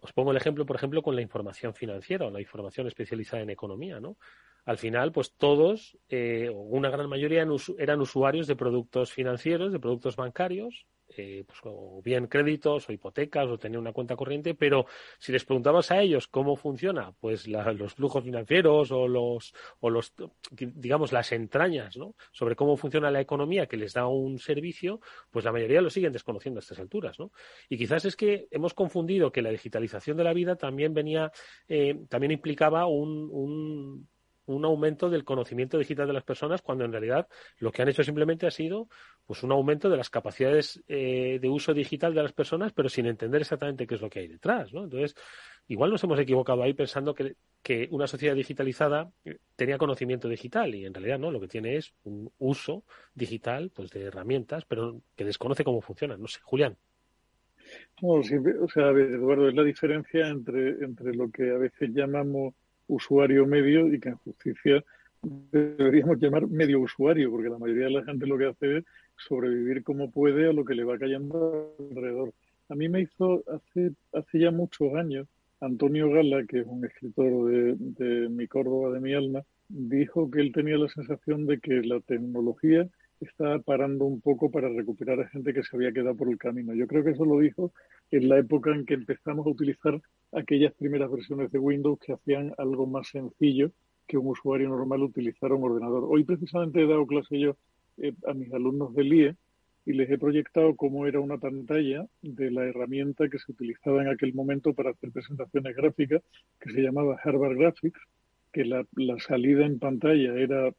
os pongo el ejemplo, por ejemplo, con la información financiera o la información especializada en economía, ¿no? Al final, pues todos, eh, una gran mayoría, eran usuarios de productos financieros, de productos bancarios, eh, pues, o bien créditos o hipotecas o tener una cuenta corriente, pero si les preguntabas a ellos cómo funciona, pues los flujos financieros o los, o los, digamos, las entrañas, ¿no? Sobre cómo funciona la economía que les da un servicio, pues la mayoría lo siguen desconociendo a estas alturas, ¿no? Y quizás es que hemos confundido que la digitalización de la vida también venía, eh, también implicaba un, un aumento del conocimiento digital de las personas cuando en realidad lo que han hecho simplemente ha sido pues un aumento de las capacidades eh, de uso digital de las personas pero sin entender exactamente qué es lo que hay detrás ¿no? entonces igual nos hemos equivocado ahí pensando que, que una sociedad digitalizada eh, tenía conocimiento digital y en realidad no lo que tiene es un uso digital pues de herramientas pero que desconoce cómo funcionan no sé Julián No, o sea, Eduardo, es la diferencia entre, entre lo que a veces llamamos usuario medio y que en justicia deberíamos llamar medio usuario, porque la mayoría de la gente lo que hace es sobrevivir como puede a lo que le va cayendo alrededor. A mí me hizo hace, hace ya muchos años, Antonio Gala, que es un escritor de, de Mi Córdoba, de mi alma, dijo que él tenía la sensación de que la tecnología estaba parando un poco para recuperar a gente que se había quedado por el camino. Yo creo que eso lo dijo en la época en que empezamos a utilizar aquellas primeras versiones de Windows que hacían algo más sencillo que un usuario normal utilizara un ordenador. Hoy precisamente he dado clase yo eh, a mis alumnos del IE y les he proyectado cómo era una pantalla de la herramienta que se utilizaba en aquel momento para hacer presentaciones gráficas, que se llamaba Harvard Graphics, que la, la salida en pantalla era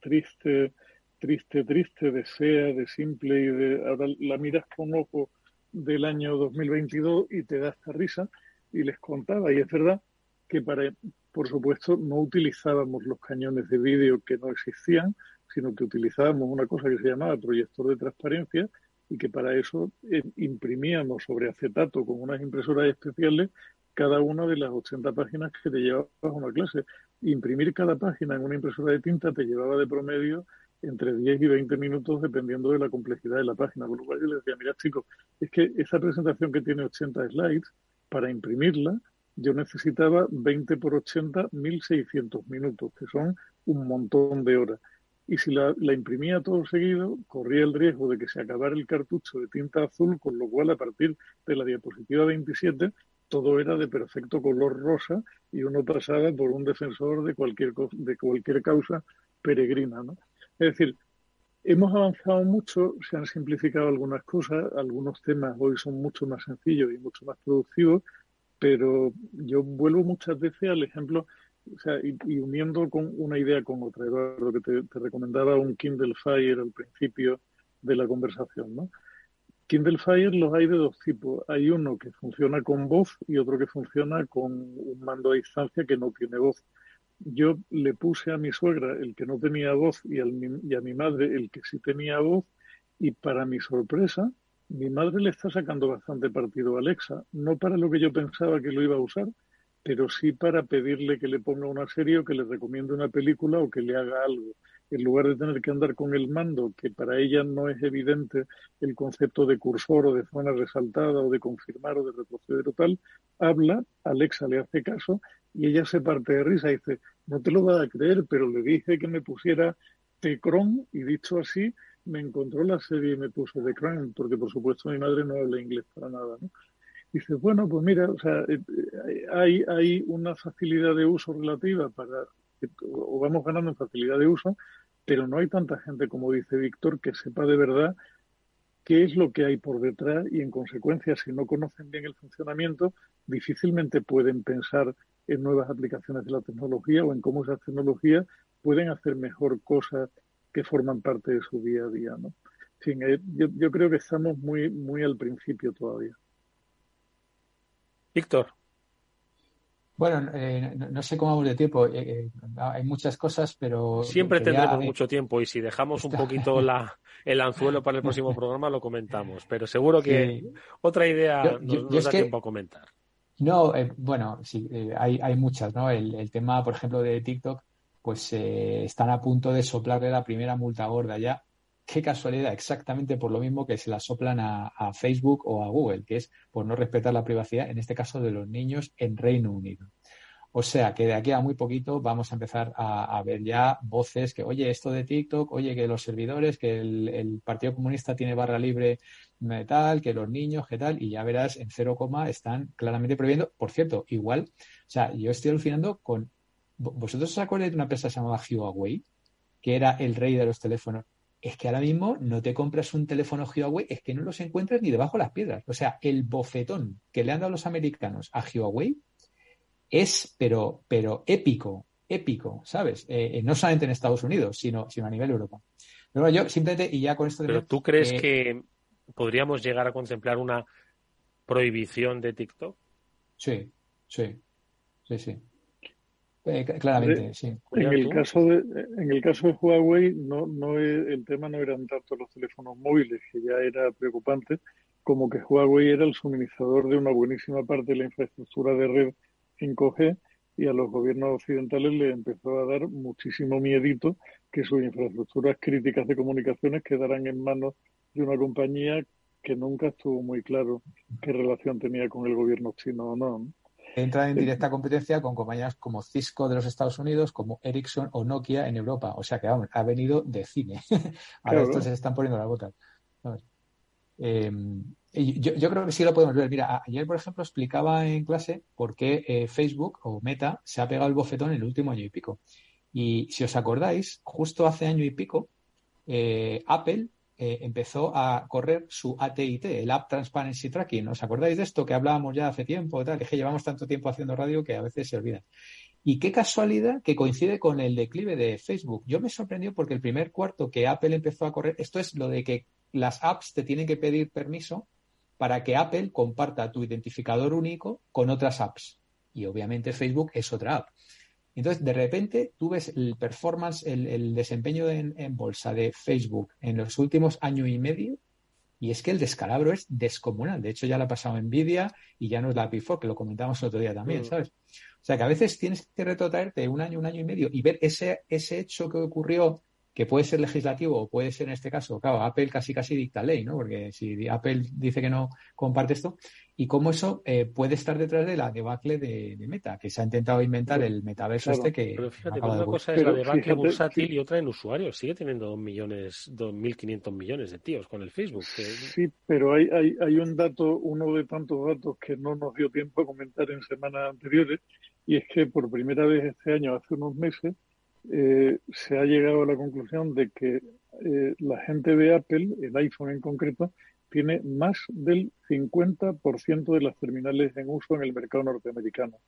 triste, triste, triste, de SEA, de simple y de ahora la miras con ojo del año 2022 y te da esta risa y les contaba. Y es verdad que para, por supuesto, no utilizábamos los cañones de vídeo que no existían, sino que utilizábamos una cosa que se llamaba proyector de transparencia y que para eso eh, imprimíamos sobre acetato con unas impresoras especiales cada una de las 80 páginas que te llevabas a una clase. Imprimir cada página en una impresora de tinta te llevaba de promedio entre 10 y 20 minutos dependiendo de la complejidad de la página. Por lo cual yo les decía, mira chicos, es que esa presentación que tiene 80 slides, para imprimirla, yo necesitaba 20 por 80, 1600 minutos, que son un montón de horas. Y si la, imprimía todo seguido, corría el riesgo de que se acabara el cartucho de tinta azul, con lo cual a partir de la diapositiva 27 todo era de perfecto color rosa y uno pasaba por un defensor de cualquier, de cualquier causa peregrina. ¿no? Es decir, hemos avanzado mucho, se han simplificado algunas cosas, algunos temas hoy son mucho más sencillos y mucho más productivos, pero yo vuelvo muchas veces al ejemplo, o sea, y, uniendo con una idea con otra, Eduardo, que te, te recomendaba un Kindle Fire al principio de la conversación, ¿no? Kindle Fire los hay de dos tipos. Hay uno que funciona con voz y otro que funciona con un mando a distancia que no tiene voz. Yo le puse a mi suegra el que no tenía voz y, a mi madre el que sí tenía voz y para mi sorpresa, mi madre le está sacando bastante partido a Alexa, no para lo que yo pensaba que lo iba a usar, pero sí para pedirle que le ponga una serie o que le recomiende una película o que le haga algo. En lugar de tener que andar con el mando, que para ella no es evidente el concepto de cursor o de zona resaltada o de confirmar o de retroceder o tal, habla, Alexa le hace caso y ella se parte de risa y dice, no te lo vas a creer, pero le dije que me pusiera Tecron y dicho así, me encontró la serie y me puso The Crown, porque por supuesto mi madre no habla inglés para nada, ¿no? Dice, bueno, pues mira, o sea, eh, hay, hay una facilidad de uso relativa para, o vamos ganando en facilidad de uso, pero no hay tanta gente como dice Víctor que sepa de verdad qué es lo que hay por detrás y en consecuencia si no conocen bien el funcionamiento difícilmente pueden pensar en nuevas aplicaciones de la tecnología o en cómo esas tecnologías pueden hacer mejor cosas que forman parte de su día a día, ¿no? En fin, eh, yo, yo creo que estamos muy, muy al principio todavía. Víctor. Bueno, eh, no, no sé cómo vamos de tiempo. eh, eh, hay muchas cosas, pero Siempre quería- tendremos mucho tiempo y si dejamos un poquito la, el anzuelo para el próximo programa lo comentamos, pero seguro que Sí. otra idea Yo- nos, yo- nos yo es da que- tiempo a comentar. No, eh, bueno, sí, eh, hay, hay muchas, ¿no? El, el tema, por ejemplo, de TikTok, pues eh, están a punto de soplarle la primera multa gorda ya. Qué casualidad, exactamente por lo mismo que se la soplan a, a Facebook o a Google, que es por no respetar la privacidad, en este caso de los niños en Reino Unido. O sea que de aquí a muy poquito vamos a empezar a, ver ya voces que, oye, esto de TikTok, oye, que los servidores, que el, Partido Comunista tiene barra libre de tal, que los niños, que tal, y ya verás, en cero coma están claramente prohibiendo. Por cierto, igual, o sea, yo estoy alucinando con. ¿vo- ¿Vosotros os acordáis de una empresa llamaba Huawei? Que era el rey de los teléfonos. Es que ahora mismo no te compras un teléfono Huawei, es que no los encuentras ni debajo de las piedras. O sea, el bofetón que le han dado los americanos a Huawei es, pero, pero épico, épico, ¿sabes? Eh, eh, no solamente en Estados Unidos, sino, sino a nivel Europa. Pero bueno, yo simplemente, y ya con esto Pero tú crees eh, que podríamos llegar a contemplar una prohibición de TikTok? Sí, sí, sí, sí. Eh, cl- claramente, sí. En el caso de, en el caso de Huawei, no, no es- el tema no eran tanto los teléfonos móviles, que ya era preocupante, como que Huawei era el suministrador de una buenísima parte de la infraestructura de red 5G y a los gobiernos occidentales les empezó a dar muchísimo miedito que sus infraestructuras críticas de comunicaciones quedaran en manos de una compañía que nunca estuvo muy claro qué relación tenía con el gobierno chino o no. Entra en directa competencia con compañías como Cisco de los Estados Unidos, como Ericsson o Nokia en Europa. O sea que, vamos, ha venido de cine. Ahora Claro. estos se están poniendo las botas. ¿sabes? Y yo, creo que sí lo podemos ver. Mira, ayer, por ejemplo, explicaba en clase por qué eh, Facebook o Meta se ha pegado el bofetón en el último año y pico. Y si os acordáis, justo hace año y pico, eh, Apple eh, empezó a correr su ATT, el App Transparency Tracking. ¿Os acordáis de esto que hablábamos ya hace tiempo? Tal? Es que llevamos tanto tiempo haciendo radio que a veces se olvida. Y qué casualidad que coincide con el declive de Facebook. Yo me sorprendió porque el primer cuarto que Apple empezó a correr, esto es lo de que las apps te tienen que pedir permiso para que Apple comparta tu identificador único con otras apps. Y obviamente Facebook es otra app. Entonces, de repente, tú ves el performance, el, el desempeño en, en bolsa de Facebook en los últimos año y medio, y es que el descalabro es descomunal. De hecho, ya lo ha pasado Nvidia y ya no es la P4, que lo comentamos el otro día también, Mm. ¿sabes? O sea, que a veces tienes que retrotraerte un año, un año y medio y ver ese, ese hecho que ocurrió, que puede ser legislativo o puede ser en este caso, claro, Apple casi casi dicta ley, ¿no? Porque si Apple dice que no comparte esto, y cómo eso eh, puede estar detrás de la debacle de, de Meta, que se ha intentado inventar el metaverso Claro. este que Pero fíjate, de una cosa es la debacle fíjate, bursátil sí. y otra en usuarios. Sigue teniendo 2 millones, 2.500 millones de tíos con el Facebook. que- Sí, pero hay, hay, hay un dato, uno de tantos datos que no nos dio tiempo a comentar en semanas anteriores, y es que por primera vez este año, hace unos meses, eh, se ha llegado a la conclusión de que eh, la gente de Apple, el iPhone en concreto, tiene más del 50% de las terminales en uso en el mercado norteamericano.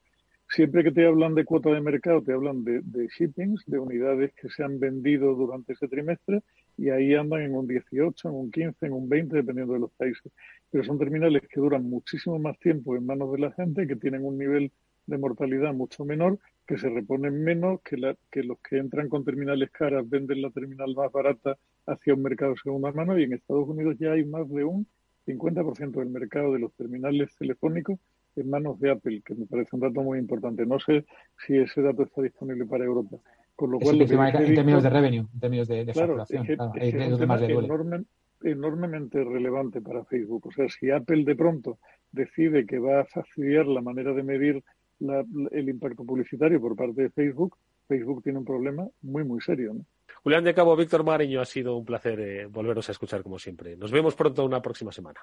Siempre que te hablan de cuota de mercado, te hablan de, de shippings, de unidades que se han vendido durante ese trimestre, y ahí andan en un 18, en un 15, en un 20, dependiendo de los países. Pero son terminales que duran muchísimo más tiempo en manos de la gente, que tienen un nivel de mortalidad mucho menor, que se reponen menos, que, la- que los que entran con terminales caras venden la terminal más barata hacia un mercado de segunda mano, y en Estados Unidos ya hay más de un 50% del mercado de los terminales telefónicos en manos de Apple, que me parece un dato muy importante. No sé si ese dato está disponible para Europa. Con lo cual, lo que en términos de revenue, en términos de, de Claro, facturación. es claro, un tema enorme- enormemente relevante para Facebook. O sea, si Apple de pronto decide que va a fastidiar la manera de medir la- el impacto publicitario por parte de Facebook, Facebook tiene un problema muy, muy serio. ¿no? Julián de Cabo, Víctor Mariño, ha sido un placer eh, volveros a escuchar como siempre. Nos vemos pronto una próxima semana.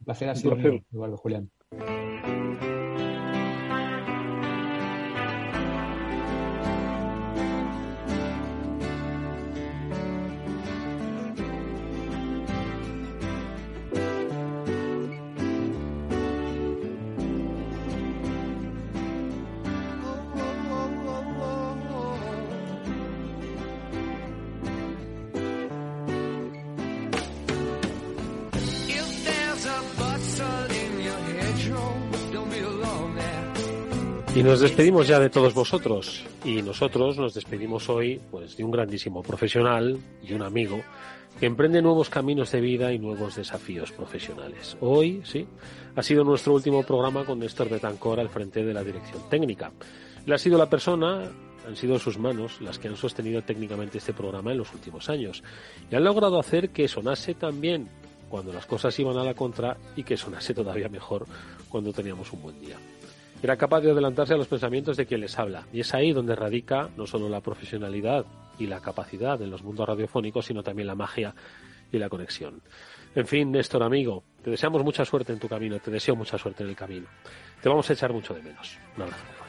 Un placer ha Un sido placer. mío, Eduardo Julián. Y nos despedimos ya de todos vosotros. Y nosotros nos despedimos hoy pues, de un grandísimo profesional y un amigo que emprende nuevos caminos de vida y nuevos desafíos profesionales. Hoy, sí, ha sido nuestro último programa con Néstor Betancor al frente de la dirección técnica. Él ha sido la persona, han sido sus manos las que han sostenido técnicamente este programa en los últimos años. Y han logrado hacer que sonase tan bien cuando las cosas iban a la contra y que sonase todavía mejor cuando teníamos un buen día. Era capaz de adelantarse a los pensamientos de quien les habla, y es ahí donde radica no solo la profesionalidad y la capacidad en los mundos radiofónicos, sino también la magia y la conexión. En fin, Néstor, amigo, te deseamos mucha suerte en tu camino, te deseo mucha suerte en el camino. Te vamos a echar mucho de menos. Un abrazo.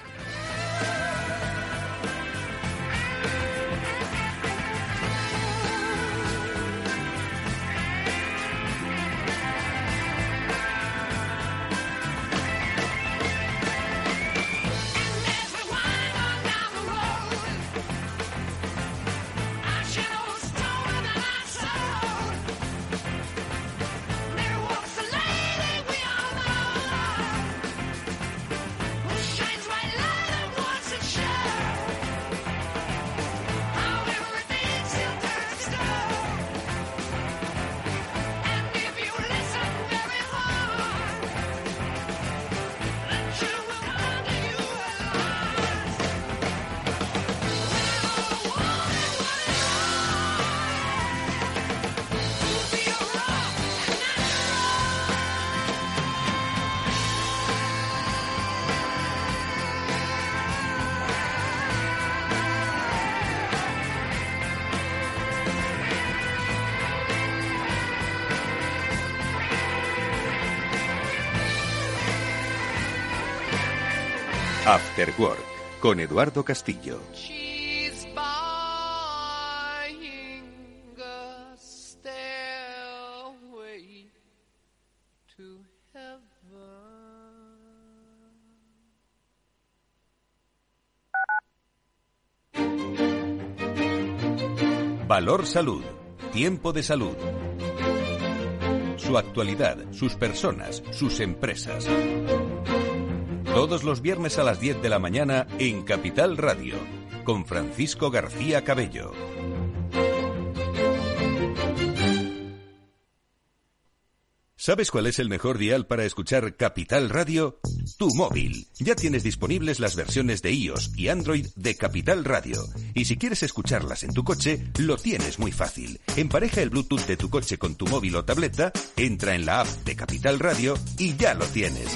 After Work con Eduardo Castillo. Valor Salud. Tiempo de salud. su actualidad, sus personas, sus empresas. Todos los viernes a las 10 de la mañana en Capital Radio, con Francisco García Cabello. ¿Sabes cuál es el mejor dial para escuchar Capital Radio? Tu móvil. Ya tienes disponibles las versiones de iOS y Android de Capital Radio. Y si quieres escucharlas en tu coche, lo tienes muy fácil. Empareja el Bluetooth de tu coche con tu móvil o tableta, entra en la app de Capital Radio y ya lo tienes.